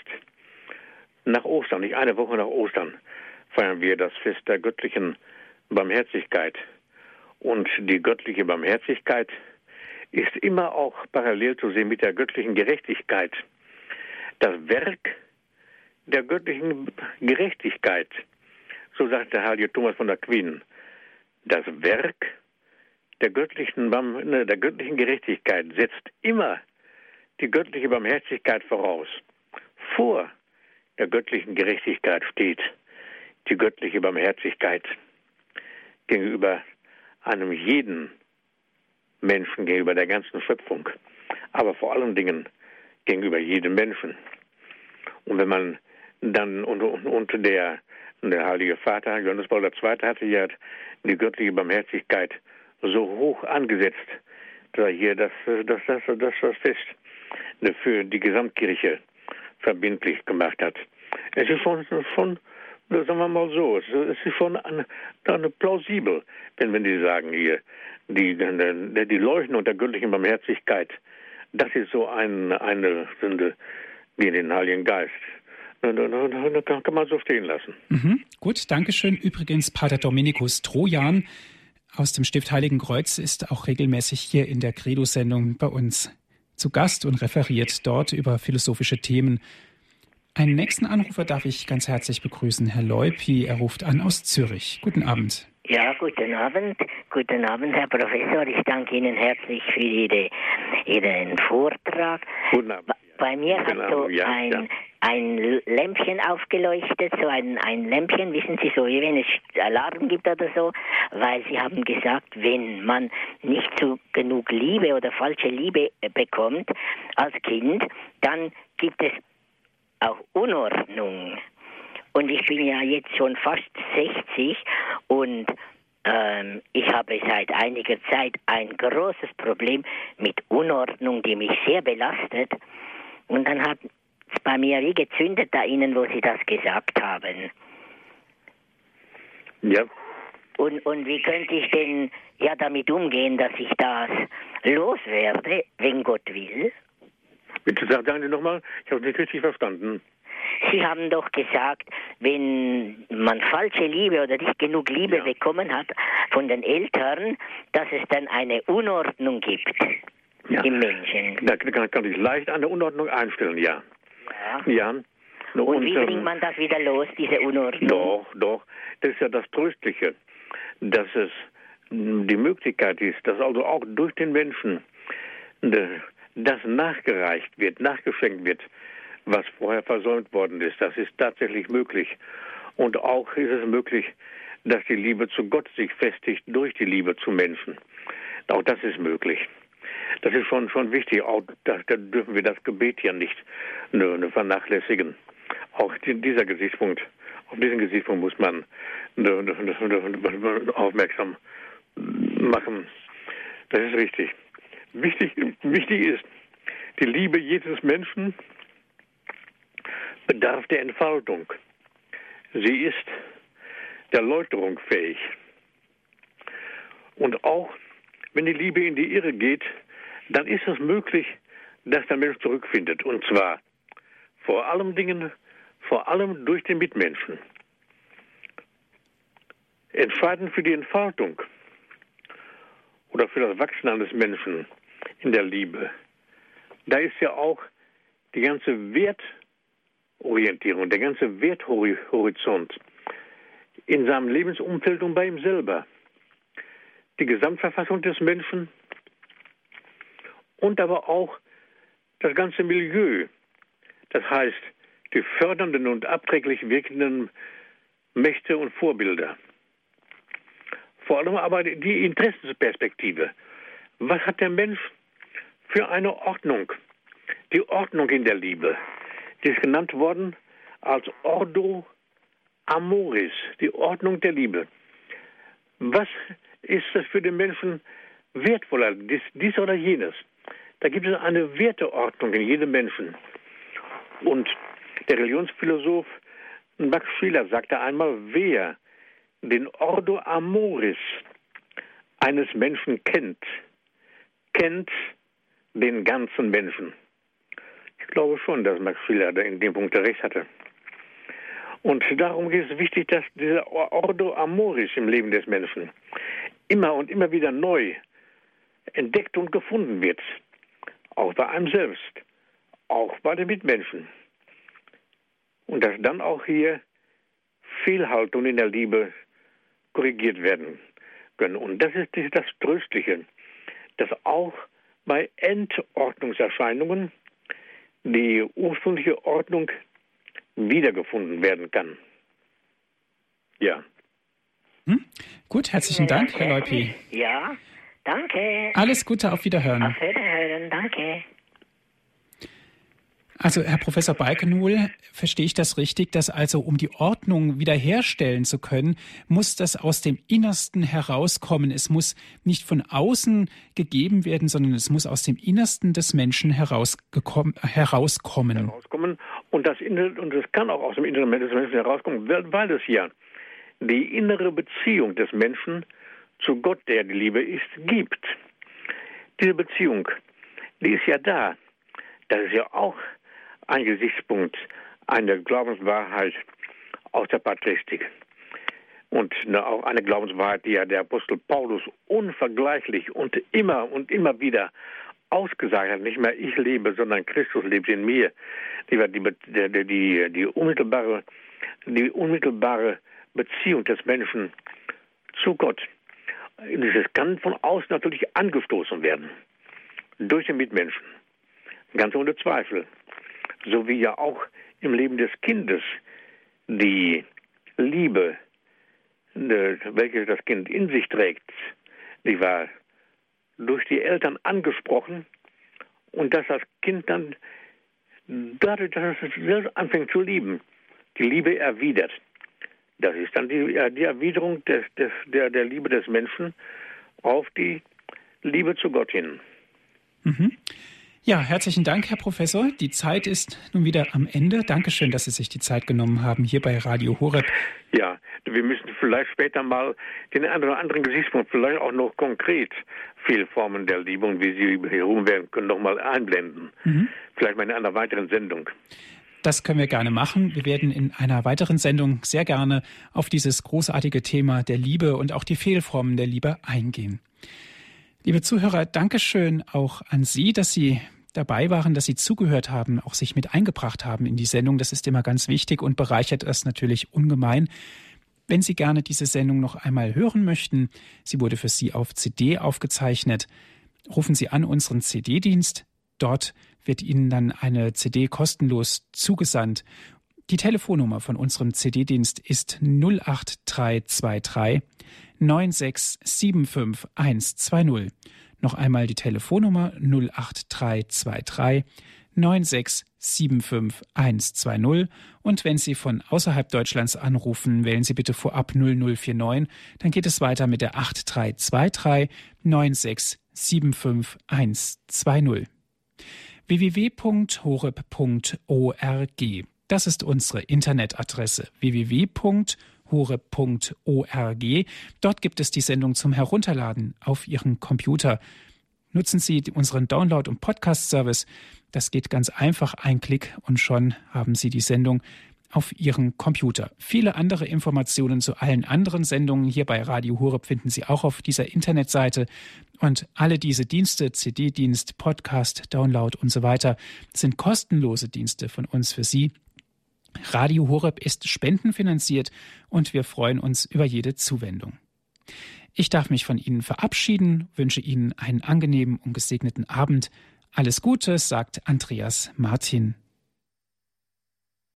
Nach Ostern, nicht eine Woche nach Ostern, feiern wir das Fest der göttlichen Barmherzigkeit. Und die göttliche Barmherzigkeit ist immer auch parallel zu sehen mit der göttlichen Gerechtigkeit. Das Werk der göttlichen Gerechtigkeit, so sagt der heilige Thomas von Aquin, das Werk der göttlichen, ne, der göttlichen Gerechtigkeit setzt immer die göttliche Barmherzigkeit voraus. Vor der göttlichen Gerechtigkeit steht die göttliche Barmherzigkeit gegenüber einem jeden Menschen, gegenüber der ganzen Schöpfung, aber vor allen Dingen gegenüber jedem Menschen. Und wenn man dann unter, unter der, der Heilige Vater, Johannes Paul II. hatte ja die göttliche Barmherzigkeit so hoch angesetzt, dass er hier das, das, das, das, das Fest für die Gesamtkirche verbindlich gemacht hat. Es ist schon, schon sagen wir mal so, es ist schon eine, eine plausibel, wenn, wenn die sagen hier, die, die, die der göttlichen Barmherzigkeit, das ist so ein, eine Sünde wie den Heiligen Geist. Da kann man so stehen lassen. Mhm, gut, Dankeschön. Übrigens, Pater Dominikus Trojan aus dem Stift Heiligen Kreuz ist auch regelmäßig hier in der Credo-Sendung bei uns zu Gast und referiert dort über philosophische Themen. Einen nächsten Anrufer darf ich ganz herzlich begrüßen, Herr Leupi. Er ruft an aus Zürich. Guten Abend. Ja, guten Abend. Guten Abend, Herr Professor. Ich danke Ihnen herzlich für Ihre, Ihren Vortrag. Guten Abend. Bei mir hat so ein, ein Lämpchen aufgeleuchtet, so ein, ein Lämpchen, wissen Sie, so wie wenn es Alarm gibt oder so, weil Sie haben gesagt, wenn man nicht so genug Liebe oder falsche Liebe bekommt als Kind, dann gibt es auch Unordnung. Und ich bin ja jetzt schon fast 60 und ähm, ich habe seit einiger Zeit ein großes Problem mit Unordnung, die mich sehr belastet. Und dann hat es bei mir wie gezündet da Ihnen, wo Sie das gesagt haben. Ja. Und, und wie könnte ich denn ja damit umgehen, dass ich das loswerde, wenn Gott will? Bitte sagen Sie nochmal, ich habe nicht richtig verstanden. Sie haben doch gesagt, wenn man falsche Liebe oder nicht genug Liebe ja. bekommen hat von den Eltern, dass es dann eine Unordnung gibt ja. im Menschen. Da kann, kann ich leicht eine Unordnung einstellen, ja. Ja. ja. Und, und wie bringt ähm, man das wieder los, diese Unordnung? Doch, doch. Das ist ja das Tröstliche, dass es die Möglichkeit ist, dass also auch durch den Menschen das nachgereicht wird, nachgeschenkt wird, was vorher versäumt worden ist. Das ist tatsächlich möglich. Und auch ist es möglich, dass die Liebe zu Gott sich festigt durch die Liebe zu Menschen. Auch das ist möglich. Das ist schon, schon wichtig. Auch da, da dürfen wir das Gebet ja nicht ne, ne vernachlässigen. Auch in dieser Gesichtspunkt, auf diesen Gesichtspunkt muss man ne, ne, ne, aufmerksam machen. Das ist richtig. Wichtig, wichtig ist, die Liebe jedes Menschen bedarf der Entfaltung. Sie ist der Läuterung fähig. Und auch wenn die Liebe in die Irre geht, dann ist es möglich, dass der Mensch zurückfindet. Und zwar vor allem Dingen, vor allem durch den Mitmenschen. Entscheidend für die Entfaltung oder für das Wachsen eines Menschen in der Liebe, da ist ja auch die ganze Wertorientierung, der ganze Werthorizont in seinem Lebensumfeld und bei ihm selber. Die Gesamtverfassung des Menschen und aber auch das ganze Milieu. Das heißt, die fördernden und abträglich wirkenden Mächte und Vorbilder. Vor allem aber die Interessensperspektive Was hat der Mensch für eine Ordnung? Die Ordnung in der Liebe. Die ist genannt worden als Ordo Amoris, die Ordnung der Liebe. Was ist das für den Menschen wertvoller, dies, dies oder jenes? Da gibt es eine Werteordnung in jedem Menschen. Und der Religionsphilosoph Max Schiller sagte einmal, wer den Ordo Amoris eines Menschen kennt, kennt den ganzen Menschen. Ich glaube schon, dass Max Schiller in dem Punkt recht hatte. Und darum ist es wichtig, dass dieser Ordo Amoris im Leben des Menschen immer und immer wieder neu entdeckt und gefunden wird. Auch bei einem selbst, auch bei den Mitmenschen. Und dass dann auch hier Fehlhaltungen in der Liebe korrigiert werden können. Und das ist das Tröstliche, dass auch bei Entordnungserscheinungen die ursprüngliche Ordnung wiedergefunden werden kann. Ja. Hm? Gut, herzlichen Dank, Herr Leupi. Ja, danke. Alles Gute, auf Wiederhören. Auf Wiederhören, danke. Also, Herr Professor Balkenhol, verstehe ich das richtig, dass also, um die Ordnung wiederherstellen zu können, muss das aus dem Innersten herauskommen. Es muss nicht von außen gegeben werden, sondern es muss aus dem Innersten des Menschen herauskommen. Herauskommen. Und das, und das kann auch aus dem Inneren des Menschen herauskommen, weil es ja die innere Beziehung des Menschen zu Gott, der die Liebe ist, gibt. Diese Beziehung, die ist ja da. Das ist ja auch ein Gesichtspunkt einer Glaubenswahrheit aus der Patristik. Und auch eine Glaubenswahrheit, die ja der Apostel Paulus unvergleichlich und immer und immer wieder ausgesagt hat. Nicht mehr ich lebe, sondern Christus lebt in mir. Die, die, die, die, unmittelbare, die unmittelbare Beziehung des Menschen zu Gott. Dieses kann von außen natürlich angestoßen werden. Durch den Mitmenschen. Ganz ohne Zweifel so wie ja auch im Leben des Kindes die Liebe, ne, welche das Kind in sich trägt, die war durch die Eltern angesprochen und dass das Kind dann dadurch, dass es selbst anfängt zu lieben, die Liebe erwidert. Das ist dann die, die Erwiderung des, des, der, der Liebe des Menschen auf die Liebe zu Gott hin. Mhm. Ja, herzlichen Dank, Herr Professor. Die Zeit ist nun wieder am Ende. Dankeschön, dass Sie sich die Zeit genommen haben hier bei Radio Horeb. Ja, wir müssen vielleicht später mal den einen oder anderen Gesichtspunkt, vielleicht auch noch konkret Fehlformen der Liebe und wie sie behoben werden können, noch mal einblenden. Mhm. Vielleicht mal in einer weiteren Sendung. Das können wir gerne machen. Wir werden in einer weiteren Sendung sehr gerne auf dieses großartige Thema der Liebe und auch die Fehlformen der Liebe eingehen. Liebe Zuhörer, Dankeschön auch an Sie, dass Sie dabei waren, dass Sie zugehört haben, auch sich mit eingebracht haben in die Sendung. Das ist immer ganz wichtig und bereichert es natürlich ungemein. Wenn Sie gerne diese Sendung noch einmal hören möchten, sie wurde für Sie auf CD aufgezeichnet, rufen Sie an unseren CD-Dienst. Dort wird Ihnen dann eine CD kostenlos zugesandt. Die Telefonnummer von unserem CD-Dienst ist 08323 9675120. Noch einmal die Telefonnummer 08323 9675120 und wenn Sie von außerhalb Deutschlands anrufen, wählen Sie bitte vorab 0049, dann geht es weiter mit der 8323 9675120. www.horeb.org Das ist unsere Internetadresse www.horeb.org horeb.org. Dort gibt es die Sendung zum Herunterladen auf Ihren Computer. Nutzen Sie unseren Download- und Podcast-Service. Das geht ganz einfach. Ein Klick und schon haben Sie die Sendung auf Ihren Computer. Viele andere Informationen zu allen anderen Sendungen hier bei Radio Horeb finden Sie auch auf dieser Internetseite. Und alle diese Dienste, CD-Dienst, Podcast, Download und so weiter, sind kostenlose Dienste von uns für Sie. Radio Horeb ist spendenfinanziert und wir freuen uns über jede Zuwendung. Ich darf mich von Ihnen verabschieden, wünsche Ihnen einen angenehmen und gesegneten Abend. Alles Gute, sagt Andreas Martin.